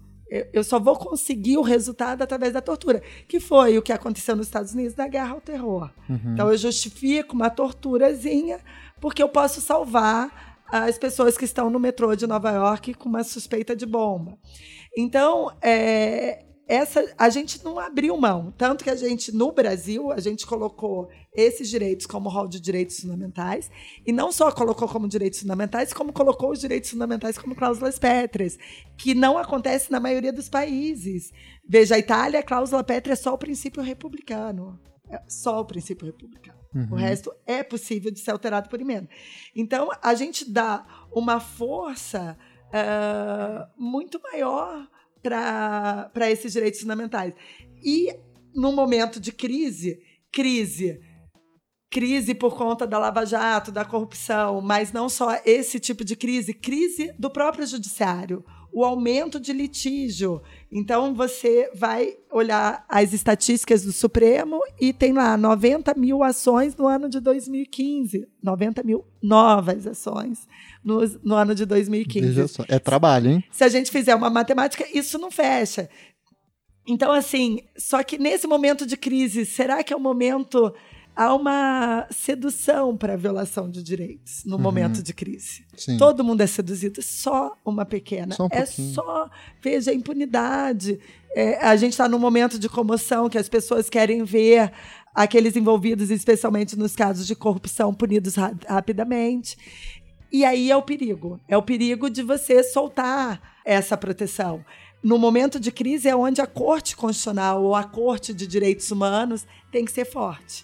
Eu só vou conseguir o resultado através da tortura, que foi o que aconteceu nos Estados Unidos na guerra ao terror. Uhum. Então eu justifico uma torturazinha porque eu posso salvar as pessoas que estão no metrô de Nova York com uma suspeita de bomba. Então, é, essa a gente não abriu mão. Tanto que a gente, no Brasil, a gente colocou esses direitos como rol de direitos fundamentais, e não só colocou como direitos fundamentais, como colocou os direitos fundamentais como cláusulas pétreas, que não acontece na maioria dos países. Veja, a Itália, a cláusula pétrea é só o princípio republicano. É só o princípio republicano. Uhum. O resto é possível de ser alterado por emenda. Então, a gente dá uma força uh, muito maior para esses direitos fundamentais. E, no momento de crise, crise crise por conta da Lava Jato, da corrupção, mas não só esse tipo de crise, crise do próprio judiciário o aumento de litígio. Então, você vai olhar as estatísticas do Supremo e tem lá 90 mil ações no ano de 2015. 90 mil novas ações no, no ano de 2015. Veja só. É trabalho, hein? Se a gente fizer uma matemática, isso não fecha. Então, assim, só que nesse momento de crise, será que é o momento há uma sedução para a violação de direitos no uhum. momento de crise. Sim. Todo mundo é seduzido, só uma pequena. Só um é só, veja, a impunidade. É, a gente está num momento de comoção que as pessoas querem ver aqueles envolvidos, especialmente nos casos de corrupção, punidos ra rapidamente. E aí é o perigo. É o perigo de você soltar essa proteção. No momento de crise é onde a Corte Constitucional ou a Corte de Direitos Humanos tem que ser forte.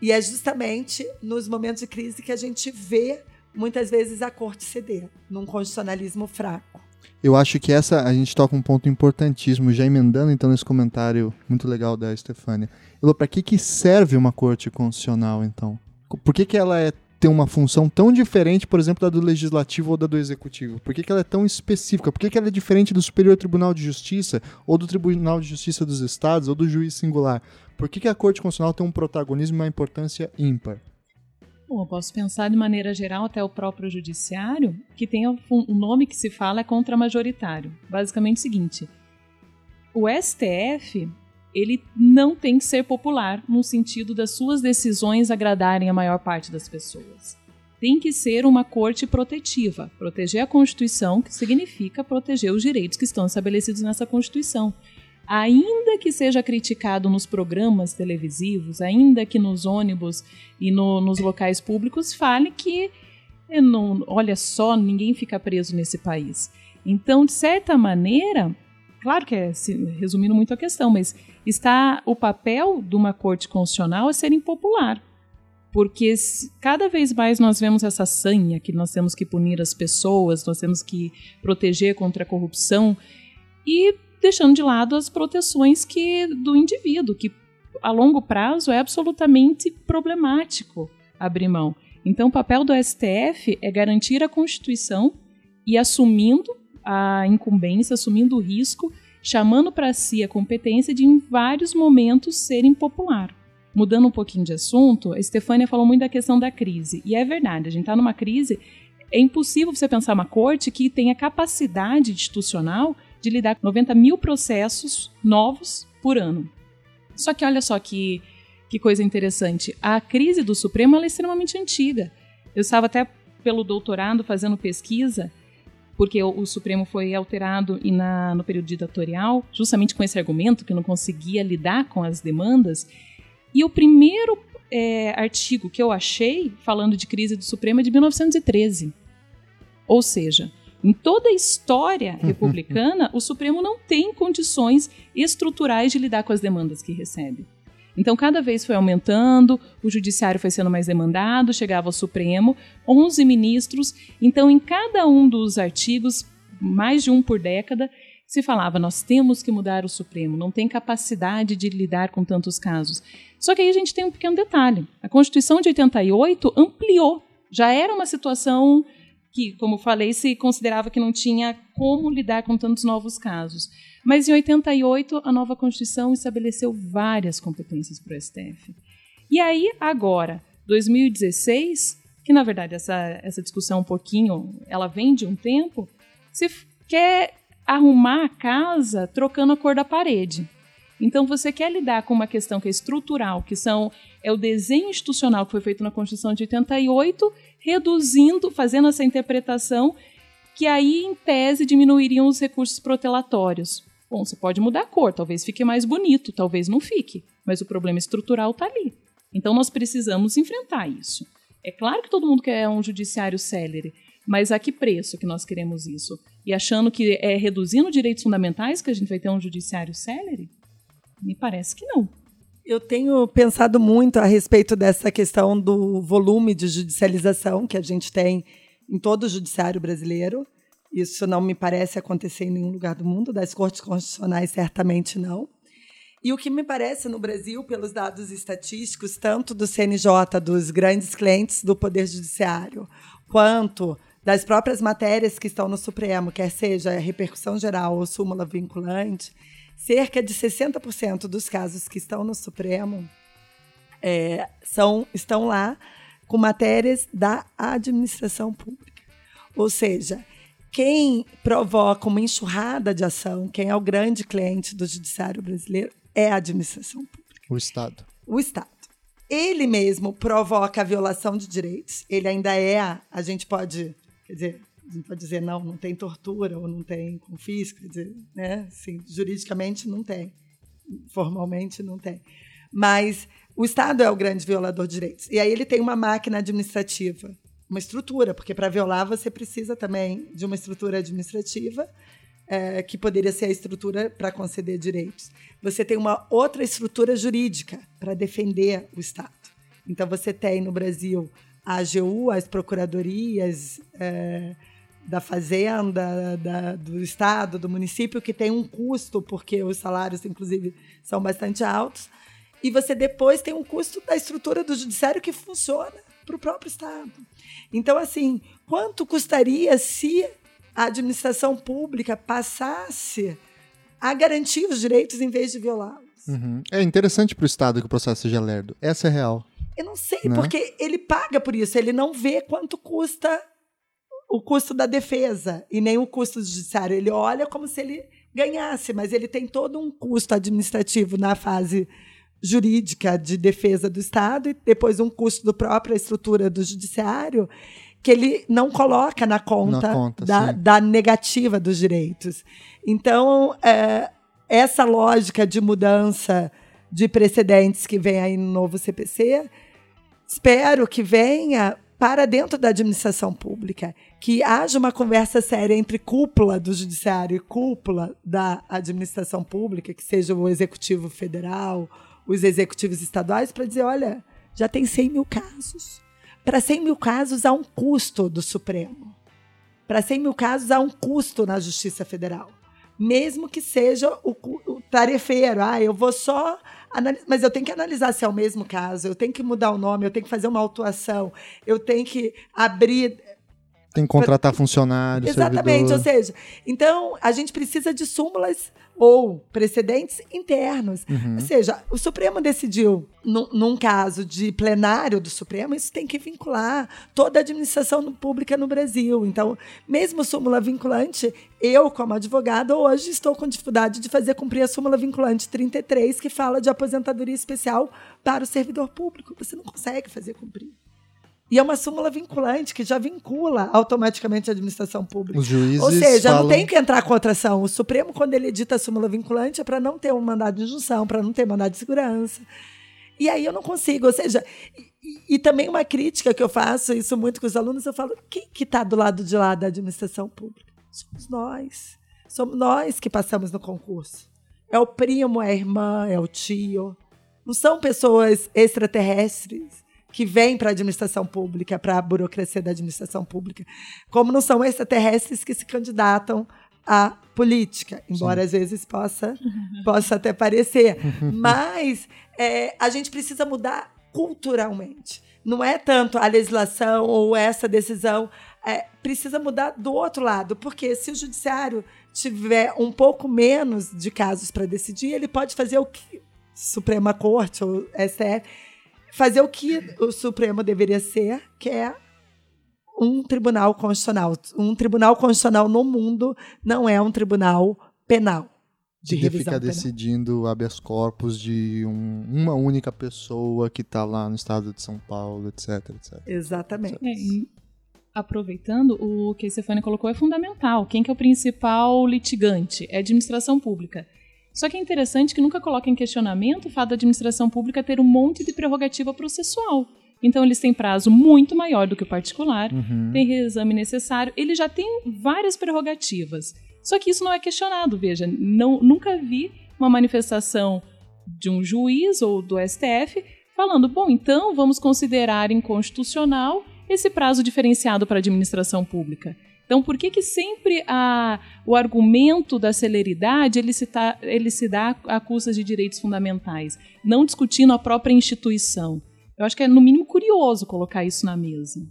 E é justamente nos momentos de crise que a gente vê muitas vezes a corte ceder num constitucionalismo fraco. Eu acho que essa a gente toca um ponto importantíssimo, já emendando então nesse comentário muito legal da Stefânia. Para que, que serve uma corte constitucional então? Por que, que ela é tem uma função tão diferente, por exemplo, da do legislativo ou da do executivo? Por que, que ela é tão específica? Por que, que ela é diferente do Superior Tribunal de Justiça, ou do Tribunal de Justiça dos Estados, ou do juiz singular? Por que, que a Corte Constitucional tem um protagonismo e uma importância ímpar? Bom, eu posso pensar de maneira geral até o próprio judiciário, que tem um nome que se fala é contramajoritário. Basicamente o seguinte: o STF ele não tem que ser popular no sentido das suas decisões agradarem a maior parte das pessoas. Tem que ser uma corte protetiva, proteger a Constituição, que significa proteger os direitos que estão estabelecidos nessa Constituição. Ainda que seja criticado nos programas televisivos, ainda que nos ônibus e no, nos locais públicos, fale que não, olha só, ninguém fica preso nesse país. Então, de certa maneira, claro que é resumindo muito a questão, mas está o papel de uma corte constitucional é ser impopular. Porque cada vez mais nós vemos essa sanha que nós temos que punir as pessoas, nós temos que proteger contra a corrupção e deixando de lado as proteções que do indivíduo, que a longo prazo é absolutamente problemático abrir mão. Então, o papel do STF é garantir a Constituição e assumindo a incumbência, assumindo o risco, chamando para si a competência de, em vários momentos, ser impopular. Mudando um pouquinho de assunto, a Stefânia falou muito da questão da crise. E é verdade, a gente está numa crise. É impossível você pensar uma corte que tenha capacidade institucional de lidar com 90 mil processos novos por ano. Só que olha só que, que coisa interessante. A crise do Supremo é extremamente antiga. Eu estava até pelo doutorado fazendo pesquisa porque o, o, Supremo foi alterado e na, no período ditatorial, justamente com esse argumento que não conseguia lidar com as demandas. E o primeiro é, artigo que eu achei falando de crise do Supremo é de 1913. Ou seja, em toda a história republicana, o Supremo não tem condições estruturais de lidar com as demandas que recebe. Então, cada vez foi aumentando, o judiciário foi sendo mais demandado, chegava ao Supremo, 11 ministros. Então, em cada um dos artigos, mais de um por década, se falava: nós temos que mudar o Supremo, não tem capacidade de lidar com tantos casos. Só que aí a gente tem um pequeno detalhe: a Constituição de 88 ampliou. Já era uma situação que, como falei, se considerava que não tinha como lidar com tantos novos casos. Mas em 88, a nova Constituição estabeleceu várias competências para o STF. E aí, agora, 2016, que na verdade essa, essa discussão um pouquinho, ela vem de um tempo, se quer arrumar a casa trocando a cor da parede. Então você quer lidar com uma questão que é estrutural, que são é o desenho institucional que foi feito na Constituição de 88, reduzindo, fazendo essa interpretação que aí em tese diminuiriam os recursos protelatórios. Bom, você pode mudar a cor, talvez fique mais bonito, talvez não fique, mas o problema estrutural está ali. Então nós precisamos enfrentar isso. É claro que todo mundo quer um judiciário célere, mas a que preço que nós queremos isso? E achando que é reduzindo direitos fundamentais que a gente vai ter um judiciário célere? Me parece que não. Eu tenho pensado muito a respeito dessa questão do volume de judicialização que a gente tem em todo o judiciário brasileiro. Isso não me parece acontecer em nenhum lugar do mundo, das cortes constitucionais certamente não. E o que me parece no Brasil, pelos dados estatísticos, tanto do CNJ, dos grandes clientes do Poder Judiciário, quanto das próprias matérias que estão no Supremo, quer seja a repercussão geral ou súmula vinculante, cerca de 60% dos casos que estão no Supremo é, são, estão lá com matérias da administração pública. Ou seja, quem provoca uma enxurrada de ação, quem é o grande cliente do judiciário brasileiro, é a administração pública. O Estado. O Estado. Ele mesmo provoca a violação de direitos. Ele ainda é, a gente pode, quer dizer, a gente pode dizer não, não tem tortura ou não tem confisco, dizer, né? Assim, juridicamente não tem, formalmente não tem. Mas o Estado é o grande violador de direitos. E aí ele tem uma máquina administrativa, uma estrutura, porque para violar você precisa também de uma estrutura administrativa é, que poderia ser a estrutura para conceder direitos. Você tem uma outra estrutura jurídica para defender o Estado. Então, você tem no Brasil a AGU, as procuradorias é, da Fazenda, da, do Estado, do município, que tem um custo, porque os salários, inclusive, são bastante altos. E você depois tem um custo da estrutura do judiciário que funciona para o próprio Estado. Então, assim, quanto custaria se a administração pública passasse a garantir os direitos em vez de violá-los. Uhum. É interessante para o Estado que o processo seja lerdo. Essa é real. Eu não sei, né? porque ele paga por isso, ele não vê quanto custa o custo da defesa e nem o custo judiciário. Ele olha como se ele ganhasse, mas ele tem todo um custo administrativo na fase jurídica de defesa do Estado e depois um custo da própria estrutura do judiciário que ele não coloca na conta, na conta da, da, negativa dos direitos. Então, é, essa lógica de mudança de precedentes que vem aí no novo CPC, espero que venha para dentro da administração pública, que haja uma conversa séria entre cúpula do judiciário e cúpula da administração pública, que seja o executivo federal, os executivos estaduais, para dizer, olha, já tem 100 mil casos para 100 mil casos, há um custo do Supremo. Para 100 mil casos, há um custo na Justiça Federal. Mesmo que seja o, tarefeiro. Ah, eu vou só analisar. Mas eu tenho que analisar se é o mesmo caso, eu tenho que mudar o nome, eu tenho que fazer uma autuação, eu tenho que abrir tem que contratar funcionários. Exatamente, servidor. ou seja, então a gente precisa de súmulas ou precedentes internos. Uhum. Ou seja, o Supremo decidiu, num, num, caso de plenário do Supremo, isso tem que vincular toda a administração pública no Brasil. Então, mesmo súmula vinculante, eu, como advogada, hoje estou com dificuldade de fazer cumprir a súmula vinculante 33, que fala de aposentadoria especial para o servidor público. Você não consegue fazer cumprir. E é uma súmula vinculante que já vincula automaticamente a administração pública. Os juízes Ou seja, falam... não tem que entrar com outra ação. O Supremo, quando ele edita a súmula vinculante, é para não ter um mandado de injunção, para não ter mandado de segurança. E aí eu não consigo. Ou seja, e, e, também uma crítica que eu faço, isso muito com os alunos, eu falo, quem que está do lado de lá da administração pública? Somos nós. Somos nós que passamos no concurso. É o primo, é a irmã, é o tio. Não são pessoas extraterrestres que vêm para a administração pública, para a burocracia da administração pública, como não são extraterrestres que se candidatam à política, embora Sim. às vezes possa, possa até parecer. Mas é, a gente precisa mudar culturalmente. Não é tanto a legislação ou essa decisão é, precisa mudar do outro lado, porque se o judiciário tiver um pouco menos de casos para decidir, ele pode fazer o que Suprema Corte ou STF fazer o que o Supremo deveria ser, que é um tribunal constitucional. Um tribunal constitucional no mundo não é um tribunal penal. De de ficar decidindo habeas corpus de um, uma única pessoa que está lá no estado de São Paulo, etc, etc. Exatamente. É, aproveitando, o que a Stefania colocou é fundamental. Quem que é o principal litigante? É a administração pública. Só que é interessante que nunca coloca em questionamento o fato da administração pública ter um monte de prerrogativa processual. Então, eles têm prazo muito maior do que o particular, uhum. tem reexame necessário, eles já têm várias prerrogativas. Só que isso não é questionado, veja, não, nunca vi uma manifestação de um juiz ou do STF falando, bom, então vamos considerar inconstitucional esse prazo diferenciado para a administração pública. Então, por que, que sempre a, o argumento da celeridade ele se, tá, ele se dá a custas de direitos fundamentais, não discutindo a própria instituição? Eu acho que é, no mínimo, curioso colocar isso na mesa.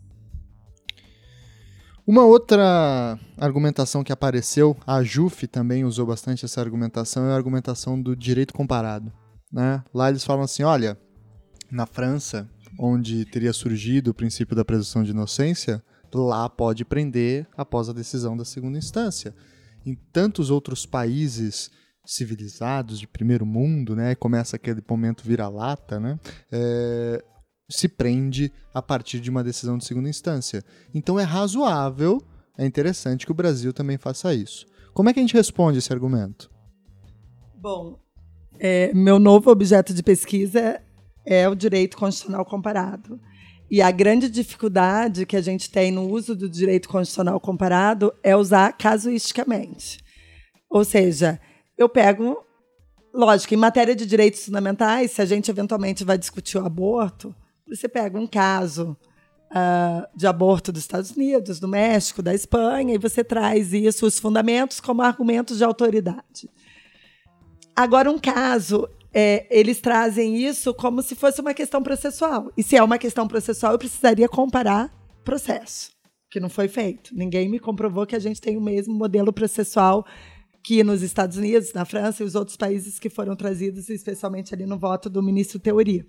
Uma outra argumentação que apareceu, a JUF também usou bastante essa argumentação, é a argumentação do direito comparado. Né? Lá eles falam assim: olha, na França, onde teria surgido o princípio da presunção de inocência, lá pode prender após a decisão da segunda instância. Em tantos outros países civilizados de primeiro mundo, né, começa aquele momento vira-lata, né, é, se prende a partir de uma decisão de segunda instância. Então é razoável, é interessante que o Brasil também faça isso. Como é que a gente responde esse argumento? Bom, é, meu novo objeto de pesquisa é o direito constitucional comparado. E a grande dificuldade que a gente tem no uso do direito constitucional comparado é usar casuisticamente. Ou seja, eu pego. Lógico, em matéria de direitos fundamentais, se a gente eventualmente vai discutir o aborto, você pega um caso uh, de aborto dos Estados Unidos, do México, da Espanha, e você traz isso, os fundamentos, como argumentos de autoridade. Agora, um caso é, eles trazem isso como se fosse uma questão processual. E se é uma questão processual, eu precisaria comparar processo, que não foi feito. Ninguém me comprovou que a gente tem o mesmo modelo processual que nos Estados Unidos, na França e os outros países que foram trazidos, especialmente ali no voto do ministro Teoria.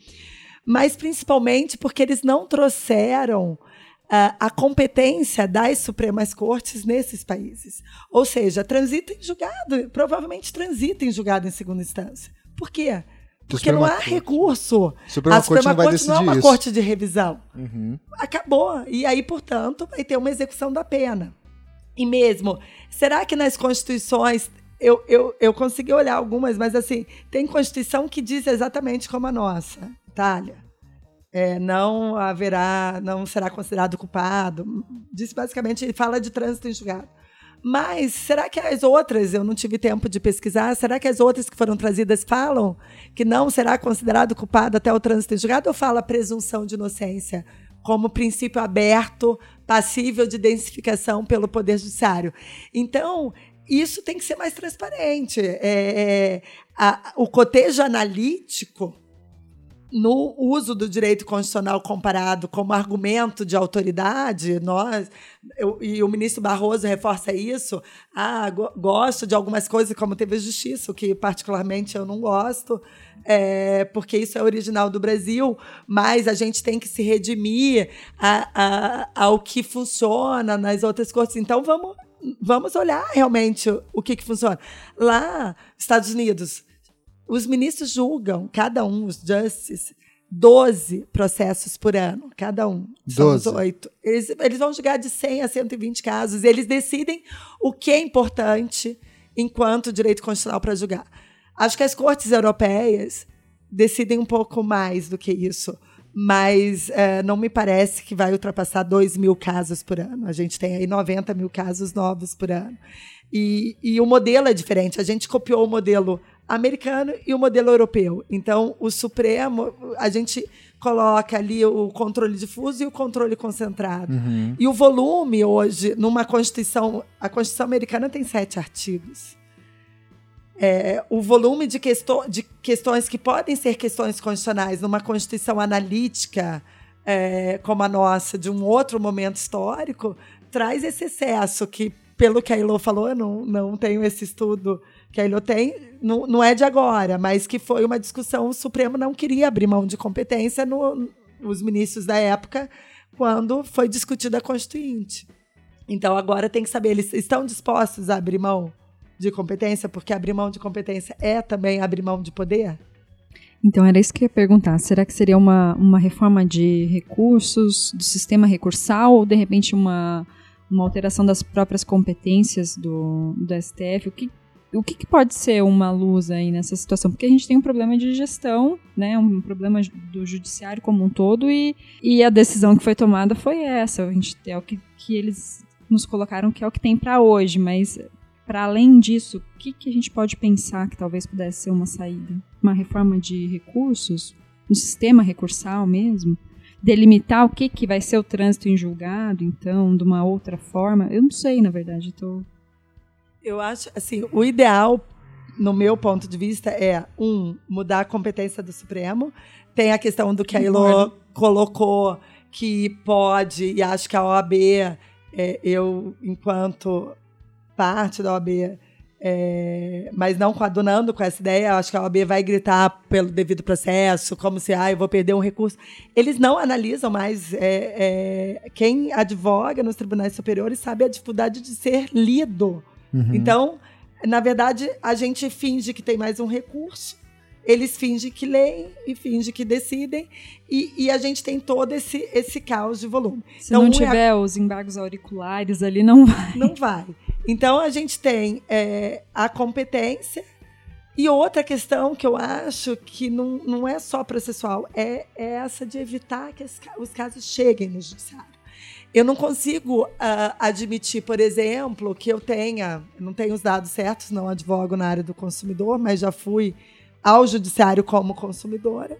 Mas principalmente porque eles não trouxeram uh, a competência das Supremas Cortes nesses países. Ou seja, transita em julgado, provavelmente transita em julgado em segunda instância. Por quê? Porque não há recurso. Suprema a Suprema Corte, Corte não, não é uma isso. corte de revisão. Uhum. Acabou. E aí, portanto, vai ter uma execução da pena. E mesmo, será que nas constituições. Eu, eu, eu consegui olhar algumas, mas assim, tem constituição que diz exatamente como a nossa, Itália. É, não haverá, não será considerado culpado. Diz basicamente, fala de trânsito em julgado. Mas será que as outras, eu não tive tempo de pesquisar, será que as outras que foram trazidas falam que não será considerado culpado até o trânsito em julgado ou fala presunção de inocência como princípio aberto, passível de densificação pelo Poder Judiciário? Então, isso tem que ser mais transparente. É, é, a, o cotejo analítico no uso do direito constitucional comparado como argumento de autoridade, nós eu, e o ministro Barroso reforça isso. Ah, go, gosto de algumas coisas como TV Justiça, o que particularmente eu não gosto, é, porque isso é original do Brasil, mas a gente tem que se redimir a, a, ao que funciona nas outras cortes. Então vamos vamos olhar realmente o que, que funciona. Lá, Estados Unidos, os ministros julgam, cada um, os justices, 12 processos por ano, cada um. Somos oito. Eles, eles vão julgar de 100 a 120 casos. Eles decidem o que é importante enquanto direito constitucional para julgar. Acho que as cortes europeias decidem um pouco mais do que isso, mas é, não me parece que vai ultrapassar 2 mil casos por ano. A gente tem aí 90 mil casos novos por ano. E, e o modelo é diferente. A gente copiou o modelo americano e o modelo europeu. Então, o Supremo, a gente coloca ali o controle difuso e o controle concentrado. Uhum. E o volume hoje, numa Constituição, a Constituição americana tem sete artigos. É, o volume de, questo de questões que podem ser questões constitucionais numa Constituição analítica é, como a nossa, de um outro momento histórico, traz esse excesso que, pelo que a Ilô falou, eu não, não tenho esse estudo que a Ilô tem, não, não é de agora, mas que foi uma discussão, o Supremo não queria abrir mão de competência no, nos ministros da época, quando foi discutida a Constituinte. Então agora tem que saber, eles estão dispostos a abrir mão de competência, porque abrir mão de competência é também abrir mão de poder? Então, era isso que eu ia perguntar. Será que seria uma, uma reforma de recursos, do sistema recursal, ou de repente uma, uma alteração das próprias competências do, do STF? O que, o que, que, pode ser uma luz aí nessa situação? Porque a gente tem um problema de gestão, né, um problema do judiciário como um todo, e, e a decisão que foi tomada foi essa. A gente, é o que, que eles nos colocaram que é o que tem para hoje, mas para além disso, o que, que a gente pode pensar que talvez pudesse ser uma saída? Uma reforma de recursos, um sistema recursal mesmo? Delimitar o que, que vai ser o trânsito em julgado, então, de uma outra forma? Eu não sei, na verdade. Tô... Eu acho, assim, o ideal, no meu ponto de vista, é, um, mudar a competência do Supremo. Tem a questão do que a Ilô colocou, que pode, e acho que a OAB, é, eu, enquanto parte da OAB, é, mas não coadunando com essa ideia. Acho que a OAB vai gritar pelo devido processo, como se ah, eu vou perder um recurso. Eles não analisam mais. É, é, quem advoga nos tribunais superiores sabe a dificuldade de ser lido. Uhum. Então, na verdade, a gente finge que tem mais um recurso eles fingem que leem e fingem que decidem, e, e, a gente tem todo esse, esse caos de volume. Se então, não tiver os embargos auriculares ali, não vai. Não vai. Então a gente tem é, a competência. E outra questão que eu acho que não, não é só processual, é, é essa de evitar que os casos cheguem no judiciário. Eu não consigo uh, admitir, por exemplo, que eu tenha, não tenho os dados certos, não advogo na área do consumidor, mas já fui ao judiciário como consumidora.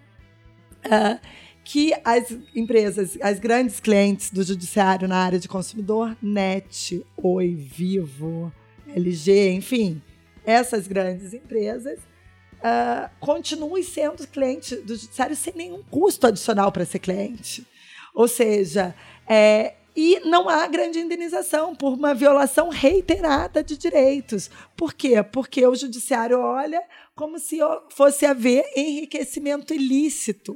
Uh, que as empresas, as grandes clientes do judiciário na área de consumidor, NET, Oi, Vivo, LG, enfim, essas grandes empresas, uh, continuem sendo cliente do judiciário sem nenhum custo adicional para ser cliente. Ou seja, é, e não há grande indenização por uma violação reiterada de direitos. Por quê? Porque o judiciário olha como se fosse haver enriquecimento ilícito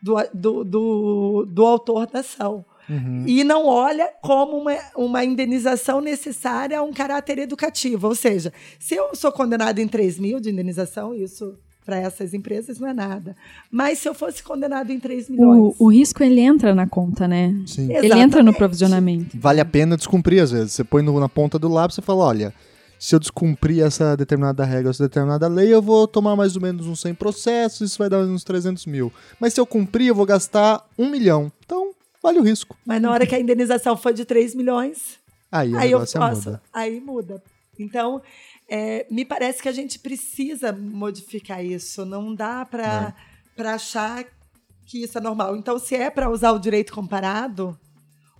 do, do, do, do autor da ação. Uhum. E não olha como uma, uma indenização necessária a um caráter educativo. Ou seja, se eu sou condenado em 3 mil de indenização, isso para essas empresas não é nada. Mas se eu fosse condenado em 3 milhões. O, o risco ele entra na conta, né? Sim. Ele entra no provisionamento. Vale a pena descumprir, às vezes. Você põe no, na ponta do lápis e fala: olha, se eu descumprir essa determinada regra, essa determinada lei, eu vou tomar mais ou menos uns 100 processos, isso vai dar uns 300 mil. Mas se eu cumprir, eu vou gastar um milhão. Então, vale o risco. Mas na hora que a indenização for de 3 milhões, aí, aí eu posso, muda. Aí muda. Então, é, me parece que a gente precisa modificar isso. Não dá para é. achar que isso é normal. Então, se é para usar o direito comparado,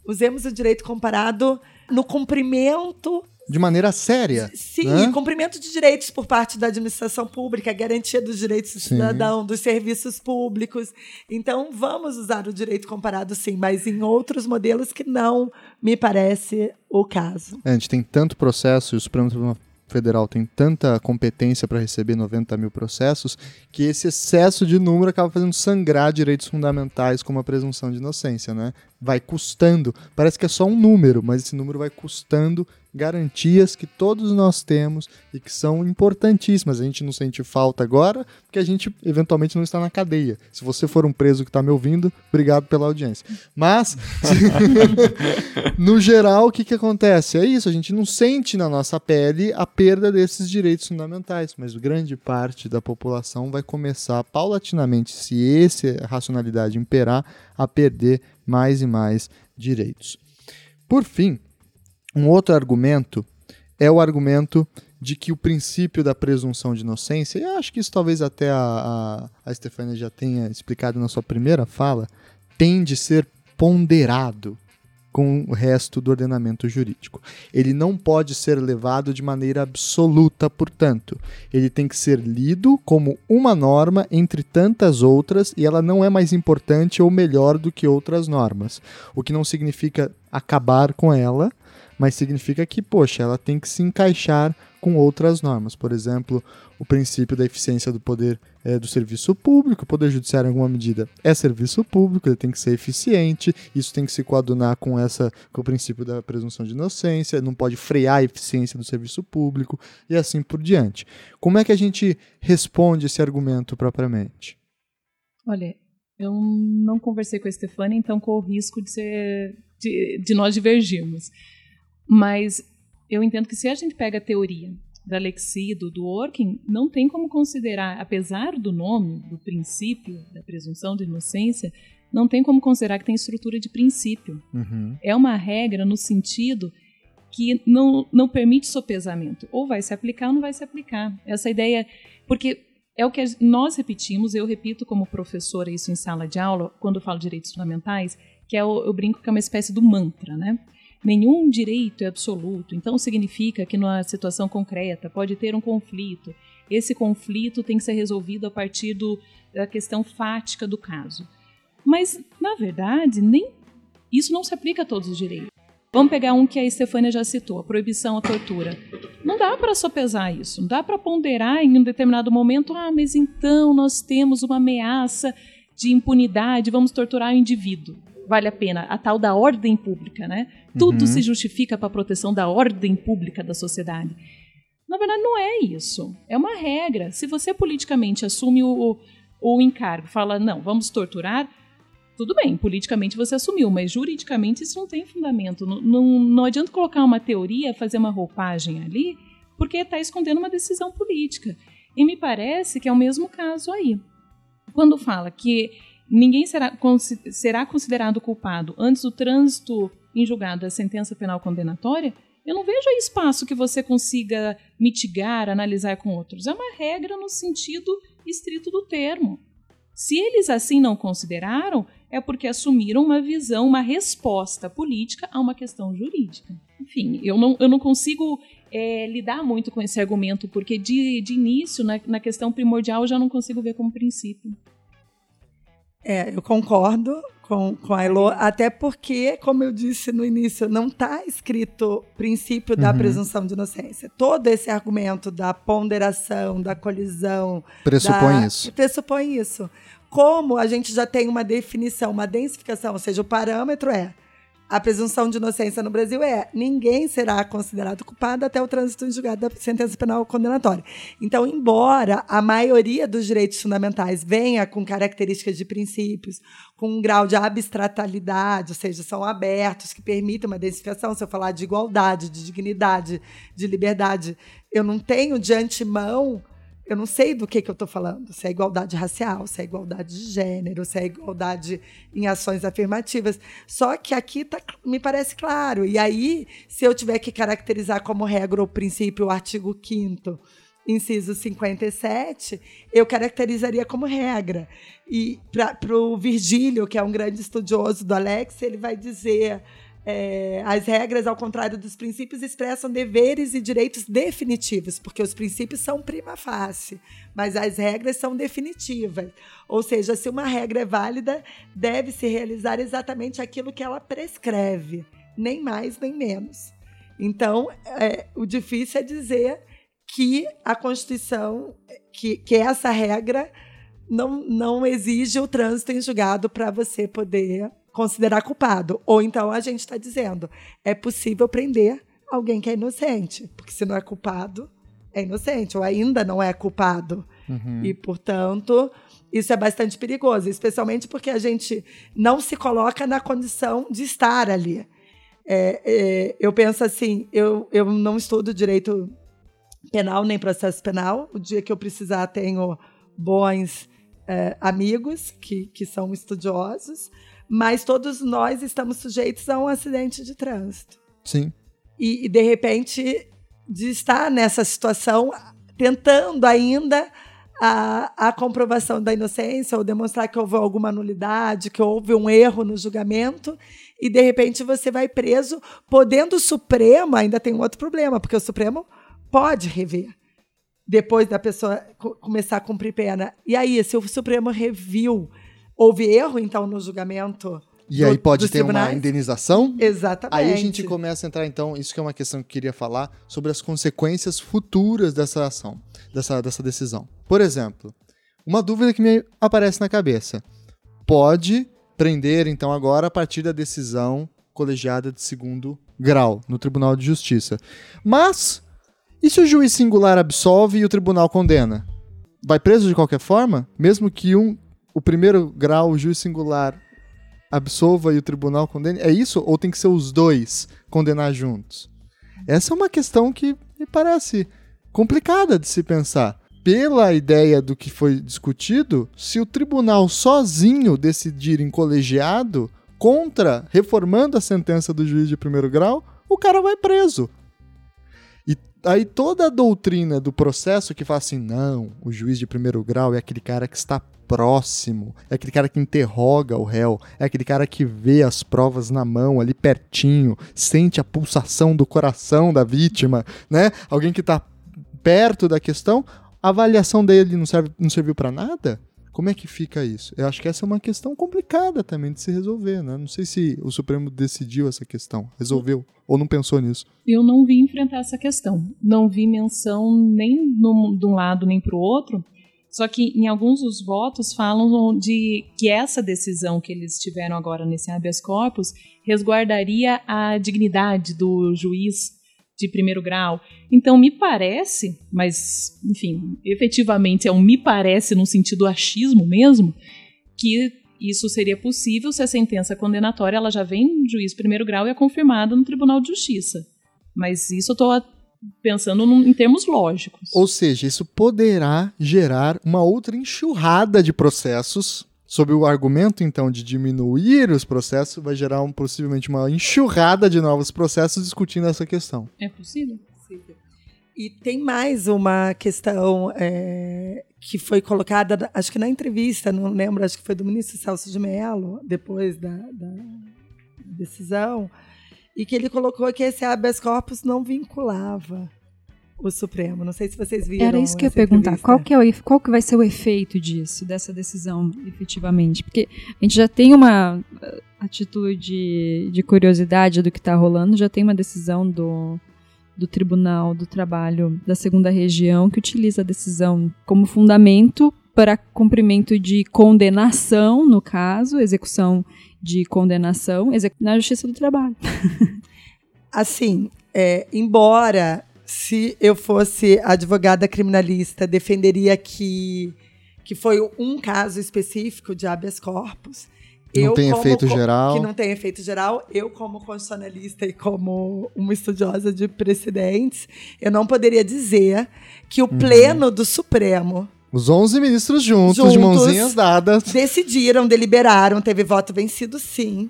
usemos o direito comparado no cumprimento de maneira séria. Sim, né? cumprimento de direitos por parte da administração pública, garantia dos direitos do sim. cidadão, dos serviços públicos. Então, vamos usar o direito comparado, sim, mas em outros modelos que não me parece o caso. É, a gente tem tanto processo e o Supremo Federal tem tanta competência para receber 90 mil processos que esse excesso de número acaba fazendo sangrar direitos fundamentais como a presunção de inocência, né? Vai custando, parece que é só um número, mas esse número vai custando garantias que todos nós temos e que são importantíssimas. A gente não sente falta agora, porque a gente eventualmente não está na cadeia. Se você for um preso que está me ouvindo, obrigado pela audiência. Mas, no geral, o que, que acontece? É isso, a gente não sente na nossa pele a perda desses direitos fundamentais, mas grande parte da população vai começar paulatinamente, se essa racionalidade imperar, a perder mais e mais direitos. Por fim, um outro argumento é o argumento de que o princípio da presunção de inocência, e acho que isso talvez até a, a, a Stefania já tenha explicado na sua primeira fala, tem de ser ponderado com o resto do ordenamento jurídico. Ele não pode ser levado de maneira absoluta, portanto. Ele tem que ser lido como uma norma entre tantas outras e ela não é mais importante ou melhor do que outras normas. O que não significa acabar com ela, mas significa que, poxa, ela tem que se encaixar com outras normas. Por exemplo, o princípio da eficiência do poder é, do serviço público. O poder judiciário, em alguma medida, é serviço público, ele tem que ser eficiente. Isso tem que se coadunar com, essa, com o princípio da presunção de inocência, não pode frear a eficiência do serviço público e assim por diante. Como é que a gente responde esse argumento propriamente? Olha, eu não conversei com a Stefania, então corro o risco de, ser, de, de nós divergirmos. Mas eu entendo que se a gente pega a teoria da Lexido, do Working, não tem como considerar, apesar do nome, do princípio da presunção de inocência, não tem como considerar que tem estrutura de princípio. Uhum. É uma regra no sentido que não, não permite sopesamento. Ou vai se aplicar ou não vai se aplicar. Essa ideia. Porque é o que nós repetimos, eu repito como professora isso em sala de aula, quando falo de direitos fundamentais, que é o, eu brinco que é uma espécie do mantra, né? Nenhum direito é absoluto, então significa que numa situação concreta pode ter um conflito. Esse conflito tem que ser resolvido a partir do, da questão fática do caso. Mas, na verdade, nem isso não se aplica a todos os direitos. Vamos pegar um que a Estefânia já citou, a proibição à tortura. Não dá para sopesar isso, não dá para ponderar em um determinado momento, ah, mas então nós temos uma ameaça de impunidade, vamos torturar o indivíduo vale a pena, a tal da ordem pública, né? Tudo uhum. se justifica para a proteção da ordem pública da sociedade. Na verdade, não é isso. É uma regra. Se você politicamente assume o, o, encargo, fala, não, vamos torturar, tudo bem, politicamente você assumiu, mas juridicamente isso não tem fundamento. Não, não, não adianta colocar uma teoria, fazer uma roupagem ali, porque está escondendo uma decisão política. E me parece que é o mesmo caso aí. Quando fala que ninguém será, será considerado culpado antes do trânsito em julgado da sentença penal condenatória, eu não vejo espaço que você consiga mitigar, analisar com outros. É uma regra no sentido estrito do termo. Se eles assim não consideraram, é porque assumiram uma visão, uma resposta política a uma questão jurídica. Enfim, eu não, eu não consigo é, lidar muito com esse argumento, porque de, de início, na, na questão primordial, eu já não consigo ver como princípio. É, eu concordo com, com a Elo, até porque, como eu disse no início, não está escrito princípio da uhum. presunção de inocência. Todo esse argumento da ponderação, da colisão. Pressupõe da, isso. Pressupõe isso. Como a gente já tem uma definição, uma densificação, ou seja, o parâmetro é a presunção de inocência no Brasil é ninguém será considerado culpado até o trânsito em julgado da sentença penal condenatória. Então, embora a maioria dos direitos fundamentais venha com características de princípios, com um grau de abstratalidade, ou seja, são abertos, que permitem uma densificação, se eu falar de igualdade, de dignidade, de liberdade, eu não tenho de antemão eu não sei do que, que eu estou falando. Se é igualdade racial, se é igualdade de gênero, se é igualdade em ações afirmativas. Só que aqui tá, me parece claro. E aí, se eu tiver que caracterizar como regra o princípio o artigo 5 inciso 57, eu caracterizaria como regra. E para o Virgílio, que é um grande estudioso do Alex, ele vai dizer é, as regras, ao contrário dos princípios, expressam deveres e direitos definitivos, porque os princípios são prima facie, mas as regras são definitivas. Ou seja, se uma regra é válida, deve-se realizar exatamente aquilo que ela prescreve, nem mais nem menos. Então, é, o difícil é dizer que a Constituição, que, que essa regra não, não exige o trânsito em julgado para você poder considerar culpado. Ou então a gente está dizendo, é possível prender alguém que é inocente, porque se não é culpado, é inocente, ou ainda não é culpado. Uhum. E, portanto, isso é bastante perigoso, especialmente porque a gente não se coloca na condição de estar ali. É, é, eu penso assim, eu, eu não estudo direito penal nem processo penal. O dia que eu precisar, tenho bons é, amigos que, que são estudiosos mas todos nós estamos sujeitos a um acidente de trânsito. Sim. E, e de repente, de estar nessa situação, tentando ainda a, a comprovação da inocência ou demonstrar que houve alguma nulidade, que houve um erro no julgamento, e de repente você vai preso, podendo o Supremo, ainda tem um outro problema, porque o Supremo pode rever depois da pessoa começar a cumprir pena. E aí, se o Supremo reviu, houve erro então no julgamento? E do, aí pode ter tribunais? uma indenização? Exatamente. Aí a gente começa a entrar, então, isso que é uma questão que eu queria falar, sobre as consequências futuras dessa ação, dessa, dessa decisão. Por exemplo, uma dúvida que me aparece na cabeça. Pode prender, então, agora, a partir da decisão colegiada de segundo grau no Tribunal de Justiça. Mas, e se o juiz singular absolve e o tribunal condena? Vai preso de qualquer forma? Mesmo que um, o primeiro grau, o juiz singular absolva e o tribunal condene? É isso? Ou tem que ser os dois condenar juntos? Essa é uma questão que me parece complicada de se pensar. Pela ideia do que foi discutido, se o tribunal sozinho decidir em colegiado contra, reformando a sentença do juiz de primeiro grau, o cara vai preso. Aí toda a doutrina do processo que fala assim, não, o juiz de primeiro grau é aquele cara que está próximo, é aquele cara que interroga o réu, é aquele cara que vê as provas na mão, ali pertinho, sente a pulsação do coração da vítima, né? Alguém que está perto da questão, a avaliação dele não, serve, não serviu para nada? Como é que fica isso? Eu acho que essa é uma questão complicada também de se resolver, né? Não sei se o Supremo decidiu essa questão, resolveu ou não pensou nisso. Eu não vi enfrentar essa questão. Não vi menção nem no, de um lado nem para o outro só que em alguns dos votos falam de que essa decisão que eles tiveram agora nesse habeas corpus resguardaria a dignidade do juiz de primeiro grau. Então me parece, mas enfim, efetivamente é um me parece no sentido achismo mesmo, que isso seria possível se a sentença condenatória ela já vem no juiz primeiro grau e é confirmada no Tribunal de Justiça. Mas isso eu estou pensando num, em termos lógicos. Ou seja, isso poderá gerar uma outra enxurrada de processos. Sob o argumento, então, de diminuir os processos, vai gerar um, possivelmente uma enxurrada de novos processos discutindo essa questão. É possível? E tem mais uma questão é, que foi colocada, acho que na entrevista, não lembro, acho que foi do ministro Celso de Mello, depois da, da decisão, e que ele colocou que esse habeas corpus não vinculava o Supremo. Não sei se vocês viram. Era isso que eu ia perguntar. Qual que, é o, qual que vai ser o efeito disso, dessa decisão, efetivamente? Porque a gente já tem uma, a título de, de curiosidade do que está rolando, já tem uma decisão do, do Tribunal do Trabalho da Segunda Região que utiliza a decisão como fundamento para cumprimento de condenação, no caso, execução de condenação na Justiça do Trabalho. assim, é, embora se eu fosse advogada criminalista, defenderia que, que foi um caso específico de habeas corpus. Não eu, tem efeito geral. Que não tem efeito geral. Eu, como constitucionalista e como uma estudiosa de precedentes, eu não poderia dizer que o uhum. Pleno do Supremo os 11 ministros juntos, juntos, de mãozinhas dadas. Decidiram, deliberaram, teve voto vencido sim,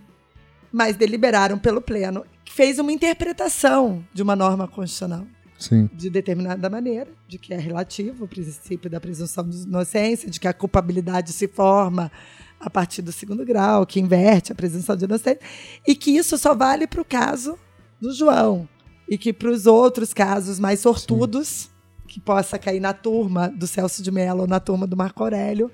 mas deliberaram pelo Pleno. Fez uma interpretação de uma norma constitucional. Sim. De determinada maneira, de que é relativo o princípio da presunção de inocência, de que a culpabilidade se forma a partir do segundo grau, que inverte a presunção de inocência, e que isso só vale para o caso do João. E que para os outros casos mais sortudos. Sim que possa cair na turma do Celso de Mello, na turma do Marco Aurélio,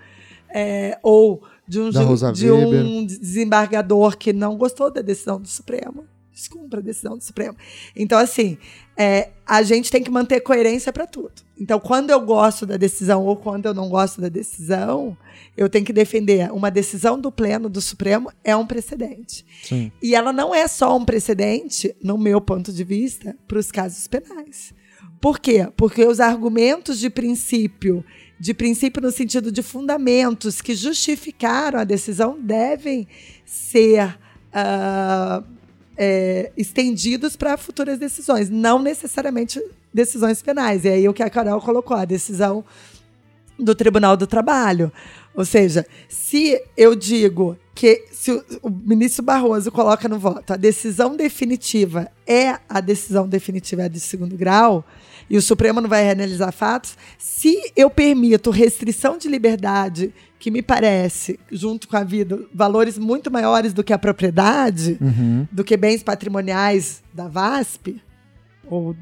é, ou de um, de um desembargador que não gostou da decisão do Supremo. Descumpra a decisão do Supremo. Então, assim, é, a gente tem que manter coerência para tudo. Então, quando eu gosto da decisão ou quando eu não gosto da decisão, eu tenho que defender. Uma decisão do Pleno do Supremo é um precedente. Sim. E ela não é só um precedente, no meu ponto de vista, para os casos penais. Por quê? Porque os argumentos de princípio, de princípio no sentido de fundamentos que justificaram a decisão, devem ser uh, é, estendidos para futuras decisões, não necessariamente decisões penais. E aí o que a Carol colocou, a decisão do Tribunal do Trabalho. Ou seja, se eu digo que se o, o, ministro Barroso coloca no voto a decisão definitiva é a decisão definitiva de segundo grau, e o Supremo não vai reanalisar fatos, se eu permito restrição de liberdade, que me parece, junto com a vida, valores muito maiores do que a propriedade, uhum. do que bens patrimoniais da VASP, ou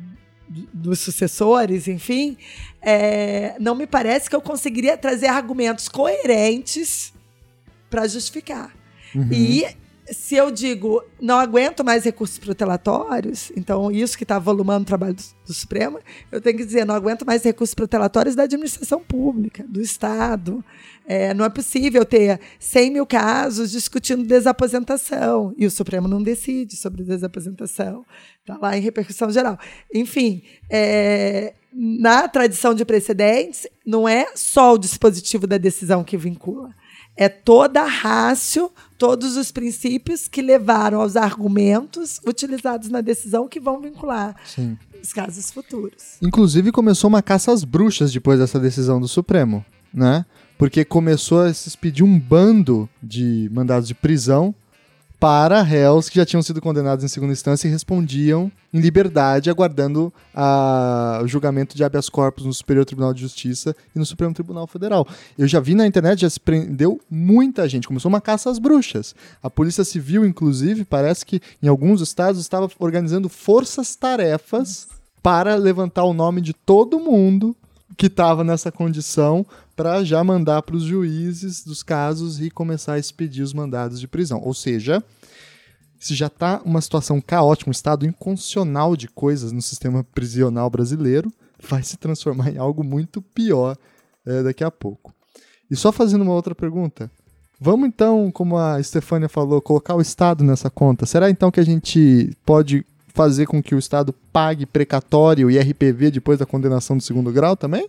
dos sucessores, enfim, é, não me parece que eu conseguiria trazer argumentos coerentes para justificar. Uhum. E se eu digo não aguento mais recursos protelatórios, então isso que está volumando o trabalho do, do, Supremo, eu tenho que dizer não aguento mais recursos protelatórios da administração pública, do Estado. É, não é possível ter 100 mil casos discutindo desaposentação e o Supremo não decide sobre desaposentação. Está lá em repercussão geral. Enfim, é, na tradição de precedentes, não é só o dispositivo da decisão que vincula é toda a rácio, todos os princípios que levaram aos argumentos utilizados na decisão que vão vincular Sim. os casos futuros. Inclusive começou uma caça às bruxas depois dessa decisão do Supremo, né? Porque começou a se expedir um bando de mandados de prisão para réus que já tinham sido condenados em segunda instância e respondiam em liberdade, aguardando a, o julgamento de habeas corpus no Superior Tribunal de Justiça e no Supremo Tribunal Federal. Eu já vi na internet, já se prendeu muita gente, começou uma caça às bruxas. A Polícia Civil, inclusive, parece que em alguns estados estava organizando forças-tarefas para levantar o nome de todo mundo que estava nessa condição para já mandar para os juízes dos casos e começar a expedir os mandados de prisão. Ou seja, se já está uma situação caótica, um estado inconstitucional de coisas no sistema prisional brasileiro, vai se transformar em algo muito pior é, daqui a pouco. E só fazendo uma outra pergunta. Vamos então, como a Stefânia falou, colocar o Estado nessa conta. Será então que a gente pode fazer com que o Estado pague precatório e RPV depois da condenação do segundo grau também?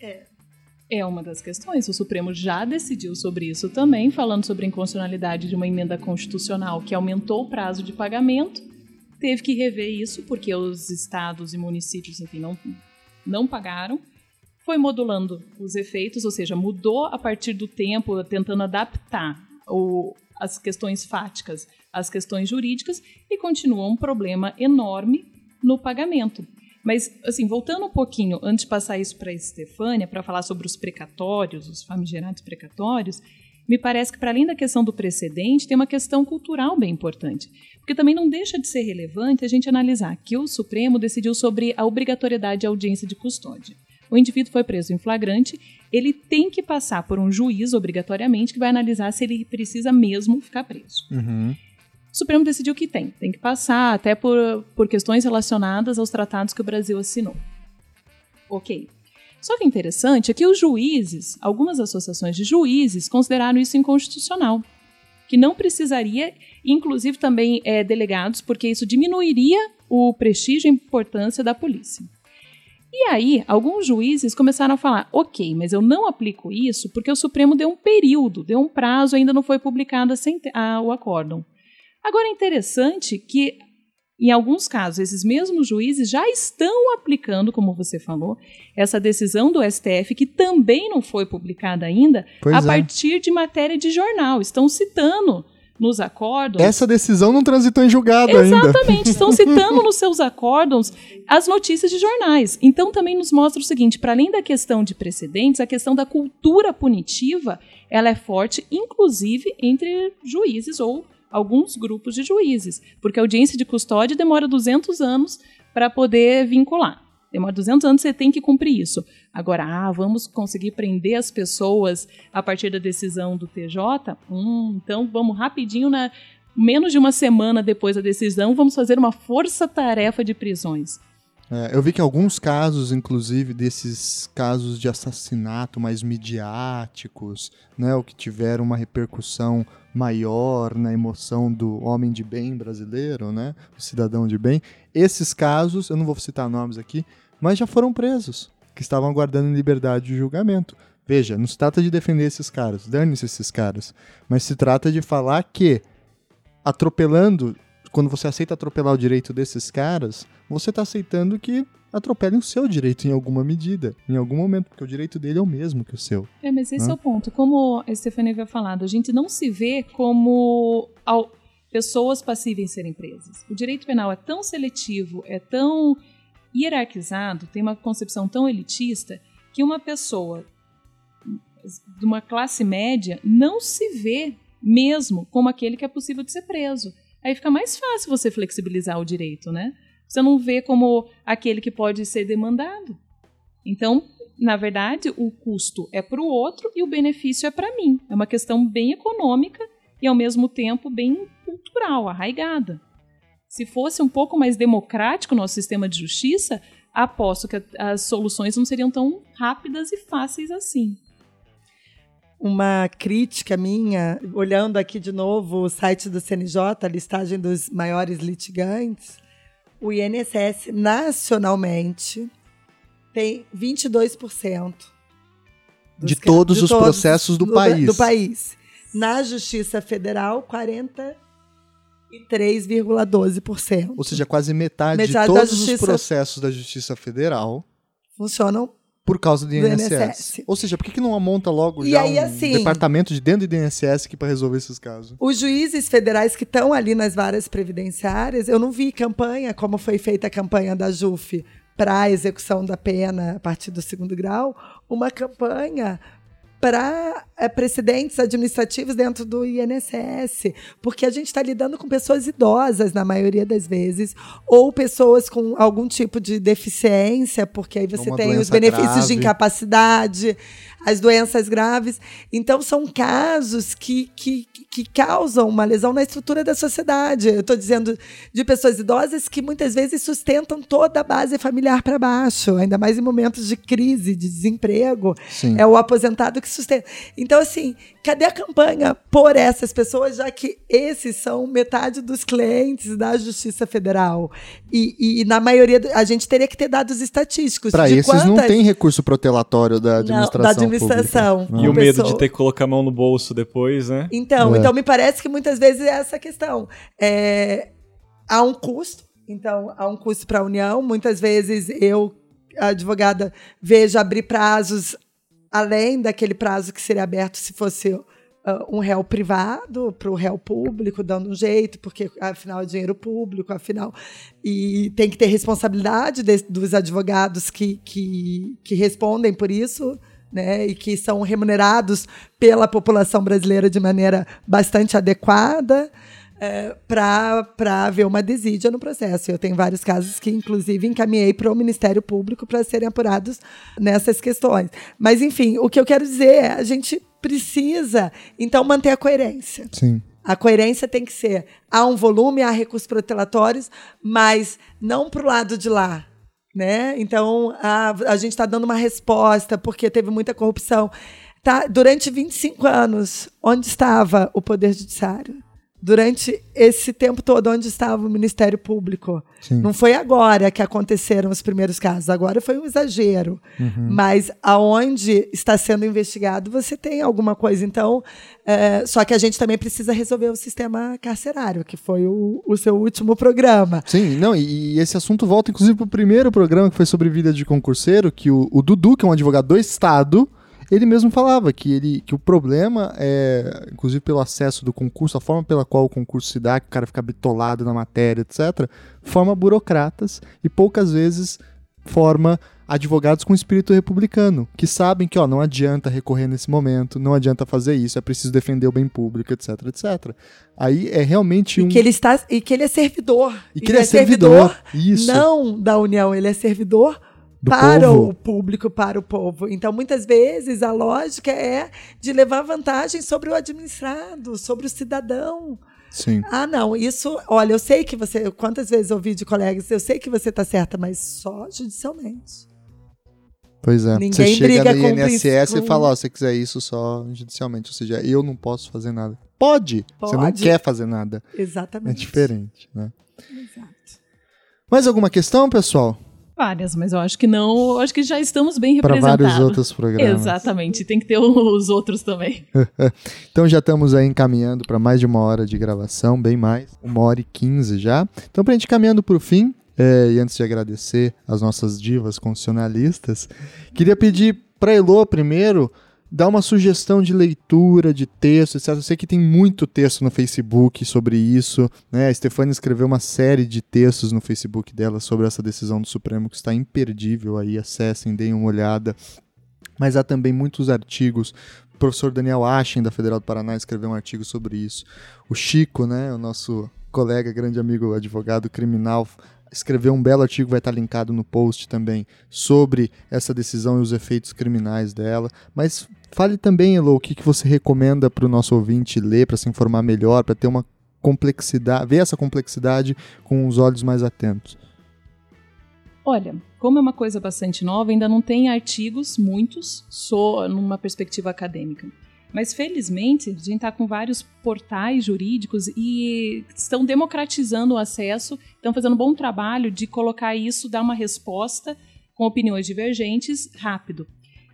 É. É uma das questões. O Supremo já decidiu sobre isso também, falando sobre a inconstitucionalidade de uma emenda constitucional que aumentou o prazo de pagamento. Teve que rever isso, porque os estados e municípios, enfim, não, não pagaram. Foi modulando os efeitos, ou seja, mudou a partir do tempo, tentando adaptar o, as questões fáticas às questões jurídicas e continua um problema enorme no pagamento. Mas, assim, voltando um pouquinho, antes de passar isso para a Estefânia, para falar sobre os precatórios, os famigerados precatórios, me parece que, para além da questão do precedente, tem uma questão cultural bem importante. Porque também não deixa de ser relevante a gente analisar que o Supremo decidiu sobre a obrigatoriedade de audiência de custódia. O indivíduo foi preso em flagrante, ele tem que passar por um juiz obrigatoriamente que vai analisar se ele precisa mesmo ficar preso. Uhum. O Supremo decidiu que tem, tem que passar, até por, por questões relacionadas aos tratados que o Brasil assinou. Ok. Só que interessante é que os juízes, algumas associações de juízes, consideraram isso inconstitucional. Que não precisaria, inclusive também é, delegados, porque isso diminuiria o prestígio e a importância da polícia. E aí, alguns juízes começaram a falar: ok, mas eu não aplico isso porque o Supremo deu um período, deu um prazo, ainda não foi publicado a, o acórdão. Agora é interessante que, em alguns casos, esses mesmos juízes já estão aplicando, como você falou, essa decisão do STF, que também não foi publicada ainda, pois a é. partir de matéria de jornal. Estão citando nos acórdons. Essa decisão não transitou em julgado Exatamente, ainda. Exatamente, estão citando nos seus acórdons as notícias de jornais. Então também nos mostra o seguinte, para além da questão de precedentes, a questão da cultura punitiva, ela é forte inclusive entre juízes ou alguns grupos de juízes, porque a audiência de custódia demora 200 anos para poder vincular. Demora 200 anos, você tem que cumprir isso. Agora, ah, vamos conseguir prender as pessoas a partir da decisão do TJ? Hum, então vamos rapidinho, na, menos de uma semana depois da decisão, vamos fazer uma força-tarefa de prisões. É, eu vi que alguns casos, inclusive, desses casos de assassinato mais midiáticos, né, o que tiveram uma repercussão maior na emoção do homem de bem brasileiro, né, o cidadão de bem, esses casos, eu não vou citar nomes aqui, mas já foram presos, que estavam aguardando em liberdade de julgamento. Veja, não se trata de defender esses caras, dane-se esses caras, mas se trata de falar que atropelando quando você aceita atropelar o direito desses caras, você está aceitando que atropelem o seu direito em alguma medida, em algum momento, porque o direito dele é o mesmo que o seu. É, mas esse né? é o ponto. Como a Stefania havia falado, a gente não se vê como pessoas passíveis serem presas. O direito penal é tão seletivo, é tão hierarquizado, tem uma concepção tão elitista que uma pessoa de uma classe média não se vê mesmo como aquele que é possível de ser preso. Aí fica mais fácil você flexibilizar o direito, né? Você não vê como aquele que pode ser demandado. Então, na verdade, o custo é para o outro e o benefício é para mim. É uma questão bem econômica e, ao mesmo tempo, bem cultural, arraigada. Se fosse um pouco mais democrático o nosso sistema de justiça, aposto que as soluções não seriam tão rápidas e fáceis assim. Uma crítica minha, olhando aqui de novo o site do CNJ, a listagem dos maiores litigantes, o INSS nacionalmente tem 22% de todos de os todos processos do, do, país. do país. Na Justiça Federal, 43,12%. Ou seja, quase metade, metade de todos os processos da Justiça Federal funcionam por causa do INSS. do INSS. Ou seja, por que, que não monta logo e já aí, um assim, departamento de dentro do INSS para resolver esses casos? Os juízes federais que estão ali nas varas previdenciárias, eu não vi campanha, como foi feita a campanha da JUF para a execução da pena a partir do segundo grau, uma campanha para precedentes administrativos dentro do INSS, porque a gente está lidando com pessoas idosas na maioria das vezes, ou pessoas com algum tipo de deficiência, porque aí você Uma tem os benefícios grave. de incapacidade, as doenças graves. Então, são casos que, que, que causam uma lesão na estrutura da sociedade. Eu estou dizendo de pessoas idosas que muitas vezes sustentam toda a base familiar para baixo, ainda mais em momentos de crise, de desemprego. Sim. É o aposentado que sustenta. Então, assim, cadê a campanha por essas pessoas, já que esses são metade dos clientes da Justiça Federal? E, e na maioria, a gente teria que ter dados estatísticos. Para esses quantas... não tem recurso protelatório da administração. Não, da administração. E o medo de ter que colocar a mão no bolso depois, né? Então, é. então me parece que muitas vezes é essa questão. É, há um custo, então há um custo para a União. Muitas vezes eu, advogada, vejo abrir prazos além daquele prazo que seria aberto se fosse uh, um réu privado para o réu público, dando um jeito, porque afinal é dinheiro público, afinal. E tem que ter responsabilidade de, dos advogados que, que, que respondem por isso. Né, e que são remunerados pela população brasileira de maneira bastante adequada é, para haver uma desídia no processo. Eu tenho vários casos que, inclusive, encaminhei para o Ministério Público para serem apurados nessas questões. Mas, enfim, o que eu quero dizer é a gente precisa, então, manter a coerência. Sim. A coerência tem que ser: há um volume, há recursos protelatórios, mas não para o lado de lá. Né? Então, a, a gente está dando uma resposta porque teve muita corrupção. Tá, durante 25 anos, onde estava o Poder Judiciário? Durante esse tempo todo onde estava o Ministério Público. Sim. Não foi agora que aconteceram os primeiros casos, agora foi um exagero. Uhum. Mas aonde está sendo investigado, você tem alguma coisa. Então, é, só que a gente também precisa resolver o sistema carcerário, que foi o, o seu último programa. Sim, não, e, e esse assunto volta inclusive para o primeiro programa que foi sobre vida de concurseiro, que o, o Dudu, que é um advogado do Estado, ele mesmo falava que, ele, que o problema é, inclusive pelo acesso do concurso, a forma pela qual o concurso se dá, que o cara fica bitolado na matéria, etc., forma burocratas e poucas vezes forma advogados com espírito republicano, que sabem que ó, não adianta recorrer nesse momento, não adianta fazer isso, é preciso defender o bem público, etc, etc. Aí é realmente um... E que ele, está, e que ele é servidor. E que ele, ele é, é servidor, servidor isso. não da União, ele é servidor do para povo. o público, para o povo. Então, muitas vezes, a lógica é de levar vantagem sobre o administrado, sobre o cidadão. Sim. Ah, não, isso, olha, eu sei que você, quantas vezes ouvi de colegas, eu sei que você está certa, mas só judicialmente. Pois é. Ninguém você chega no INSS com... e fala, ó, oh, se você quiser isso só judicialmente, ou seja, eu não posso fazer nada. Pode, Pode. você não quer fazer nada. Exatamente. É diferente, né? Exato. Mais alguma questão, pessoal? Várias, mas eu acho que não. acho que já estamos bem representados. Para vários outros programas. Exatamente, tem que ter os outros também. então já estamos aí encaminhando para mais de uma hora de gravação, bem mais, uma hora e quinze já. Então, para a gente caminhando para o fim, é, e antes de agradecer as nossas divas constitucionalistas, queria pedir para Elô primeiro dá uma sugestão de leitura, de texto, etc. Eu sei que tem muito texto no Facebook sobre isso. Né? A Stefania escreveu uma série de textos no Facebook dela sobre essa decisão do Supremo que está imperdível aí. Acessem, deem uma olhada. Mas há também muitos artigos. O professor Daniel Aschen, da Federal do Paraná, escreveu um artigo sobre isso. O Chico, né, o nosso colega, grande amigo advogado criminal, escreveu um belo artigo, vai estar linkado no post também, sobre essa decisão e os efeitos criminais dela. Mas fale também, Elo, o que, que você recomenda para o nosso ouvinte ler, para se informar melhor, para ter uma complexidade, ver essa complexidade com os olhos mais atentos. Olha, como é uma coisa bastante nova, ainda não tem artigos, muitos, só numa perspectiva acadêmica. Mas felizmente a gente está com vários portais jurídicos e estão democratizando o acesso, estão fazendo um bom trabalho de colocar isso, dar uma resposta com opiniões divergentes rápido.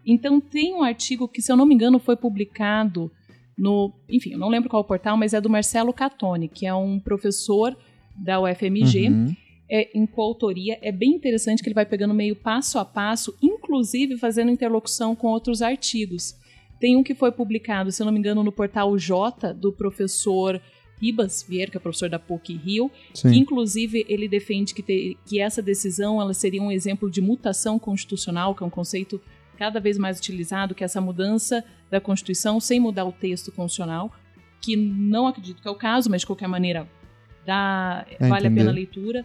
Então tem um artigo que, se eu não me engano, foi publicado no, enfim, eu não lembro qual portal, mas é do Marcelo Catone, que é um professor da UFMG. Uhum. É, em coautoria, é bem interessante que ele vai pegando meio passo a passo, inclusive fazendo interlocução com outros artigos. Tem um que foi publicado, se eu não me engano, no portal J, do professor Ribas Vieira, que é professor da PUC Rio, Sim. que inclusive ele defende que, te, que essa decisão ela seria um exemplo de mutação constitucional, que é um conceito cada vez mais utilizado, que é essa mudança da Constituição sem mudar o texto constitucional, que não acredito que é o caso, mas de qualquer maneira dá, é vale a pena a leitura.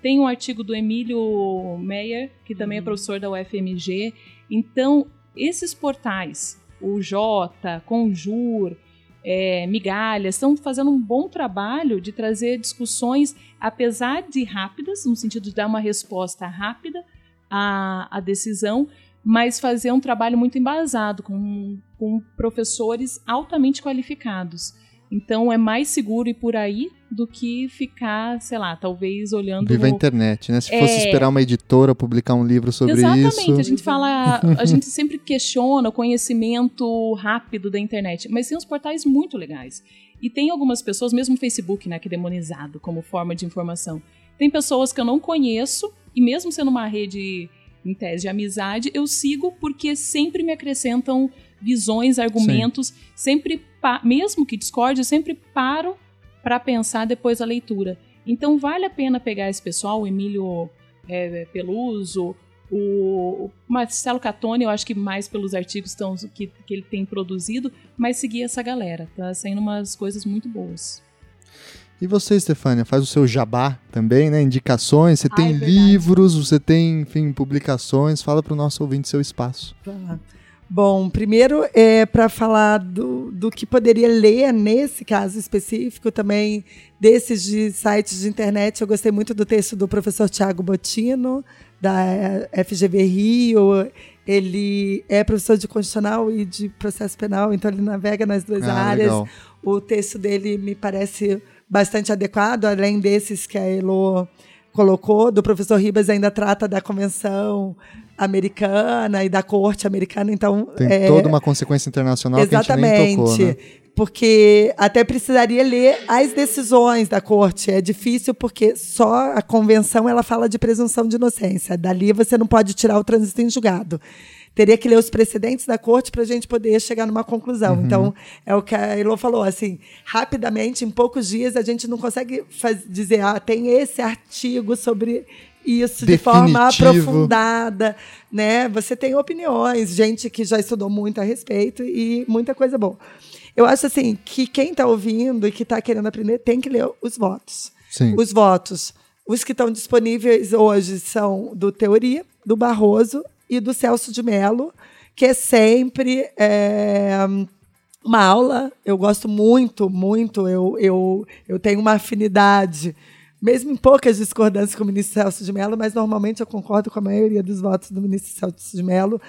Tem um artigo do Emílio Meyer, que também é uhum. professor da UFMG. Então, esses portais o Jota, Conjur, é, Migalhas, estão fazendo um bom trabalho de trazer discussões, apesar de rápidas, no sentido de dar uma resposta rápida à, à decisão, mas fazer um trabalho muito embasado, com, com professores altamente qualificados. Então é mais seguro ir por aí do que ficar, sei lá, talvez olhando. Viva a internet, né? Se é... fosse esperar uma editora publicar um livro sobre Exatamente. isso. Exatamente. A gente fala, a gente sempre questiona o conhecimento rápido da internet, mas tem uns portais muito legais. E tem algumas pessoas, mesmo o Facebook, né, que é demonizado como forma de informação. Tem pessoas que eu não conheço, e mesmo sendo uma rede em tese de amizade, eu sigo porque sempre me acrescentam visões, argumentos, Sim. sempre, mesmo que discorde, eu sempre paro para pensar depois da leitura. Então vale a pena pegar esse pessoal, o Emílio é, Peluso, o, Marcelo Catone, eu acho que mais pelos artigos tão, que, que ele tem produzido, mas seguir essa galera. Tá saindo umas coisas muito boas. E você, Stefania, faz o seu jabá também, né? Indicações, você tem livros, você tem, enfim, publicações. Fala para o nosso ouvinte seu espaço. Bom, primeiro é para falar do, do que poderia ler nesse caso específico, também desses de sites de internet. Eu gostei muito do texto do professor Tiago Botino, da FGV Rio. Ele é professor de constitucional e de processo penal, então ele navega nas duas ah, áreas. Legal. O texto dele me parece bastante adequado, além desses que a Elo colocou, do professor Ribas ainda trata da convenção americana e da corte americana, então... Tem é, toda uma consequência internacional exatamente, que a gente nem tocou, né? Porque até precisaria ler as decisões da corte. É difícil porque só a convenção ela fala de presunção de inocência. Dali você não pode tirar o trânsito em julgado teria que ler os precedentes da corte para a gente poder chegar numa conclusão. Uhum. Então, é o que a Elô falou, assim, rapidamente, em poucos dias, a gente não consegue dizer, ah, tem esse artigo sobre isso Definitivo. de forma aprofundada, né? Você tem opiniões, gente que já estudou muito a respeito e muita coisa boa. Eu acho assim que quem está ouvindo e que está querendo aprender tem que ler os votos. Sim. Os votos, os que estão disponíveis hoje são do Teoria, do Barroso e do Celso de Mello, que é sempre é, uma aula. Eu gosto muito, muito. Eu, eu, eu tenho uma afinidade mesmo em poucas discordâncias com o ministro Celso de Mello, mas normalmente eu concordo com a maioria dos votos do ministro Celso de Mello.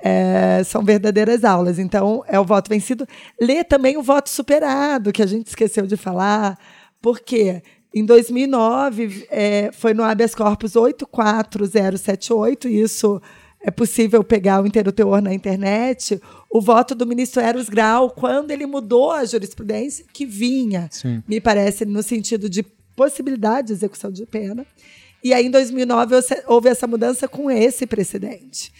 É, são verdadeiras aulas. Então, é o voto vencido. Lê também o voto superado, que a gente esqueceu de falar, porque em 2009 é, foi no habeas corpus 84078, isso é possível pegar o inteiro teor na internet, o voto do ministro Eros Grau, quando ele mudou a jurisprudência, que vinha, Sim. me parece, no sentido de possibilidade de execução de pena. E aí, em 2009, houve essa mudança com esse precedente.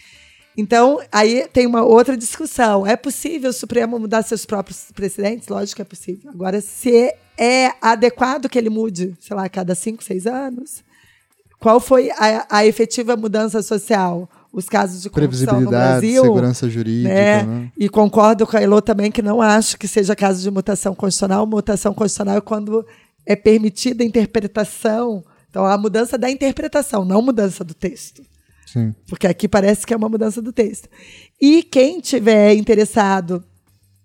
Então, aí tem uma outra discussão. É possível o Supremo mudar seus próprios precedentes? Lógico que é possível. Agora, se é adequado que ele mude, sei lá, a cada cinco, seis anos, qual foi a, a efetiva mudança social? Os casos de corrupção no Brasil. segurança jurídica. Né? Né? E concordo com a Elô também que não acho que seja caso de mutação constitucional. Mutação constitucional é quando é permitida a interpretação. Então, a mudança da interpretação, não mudança do texto. Sim. Porque aqui parece que é uma mudança do texto. E quem tiver interessado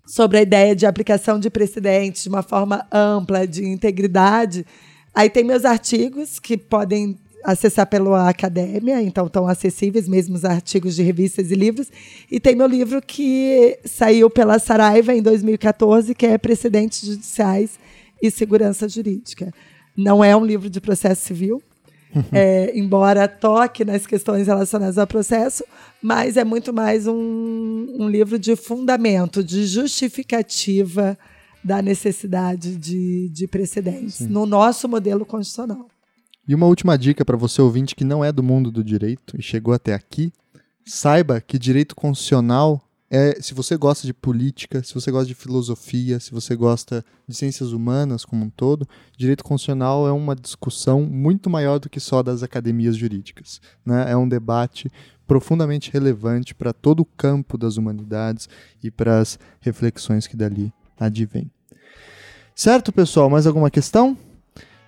sobre a ideia de aplicação de precedentes de uma forma ampla, de integridade, aí tem meus artigos que podem acessar pela academia, então estão acessíveis mesmo os artigos de revistas e livros. E tem meu livro que saiu pela Saraiva em 2014, que é Precedentes Judiciais e Segurança Jurídica. Não é um livro de processo civil, é, embora toque nas questões relacionadas ao processo, mas é muito mais um, um livro de fundamento, de justificativa da necessidade de, de precedentes Sim. no nosso modelo constitucional. E uma última dica para você ouvinte que não é do mundo do direito e chegou até aqui, saiba que direito constitucional é, se você gosta de política, se você gosta de filosofia, se você gosta de ciências humanas como um todo, direito constitucional é uma discussão muito maior do que só das academias jurídicas. Né? É um debate profundamente relevante para todo o campo das humanidades e para as reflexões que dali advêm. Certo, pessoal? Mais alguma questão?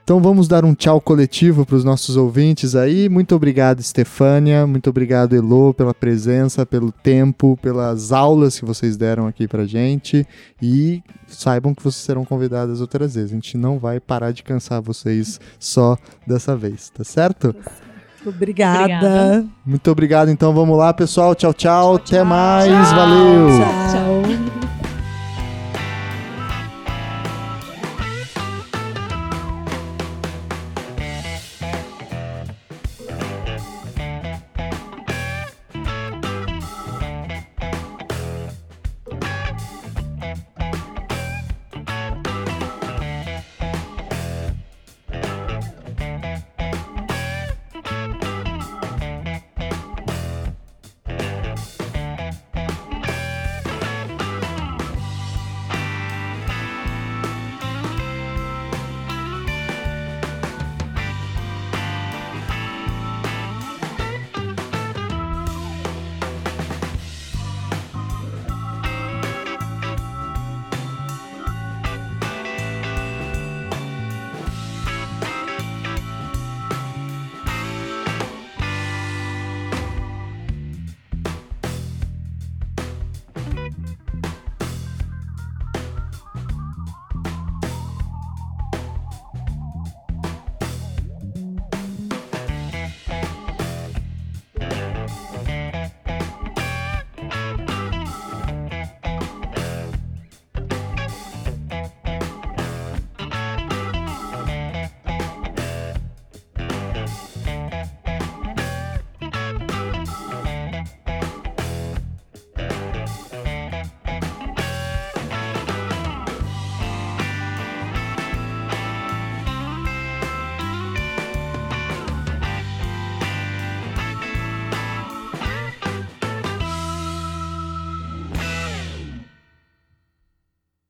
Então vamos dar um tchau coletivo para os nossos ouvintes aí. Muito obrigado, Stefânia. Muito obrigado, Elo, pela presença, pelo tempo, pelas aulas que vocês deram aqui para gente. E saibam que vocês serão convidadas outras vezes. A gente não vai parar de cansar vocês só dessa vez, tá certo? Obrigada. Obrigada. Muito obrigado. Então vamos lá, pessoal. Tchau, tchau. tchau Até tchau. mais. Valeu. tchau.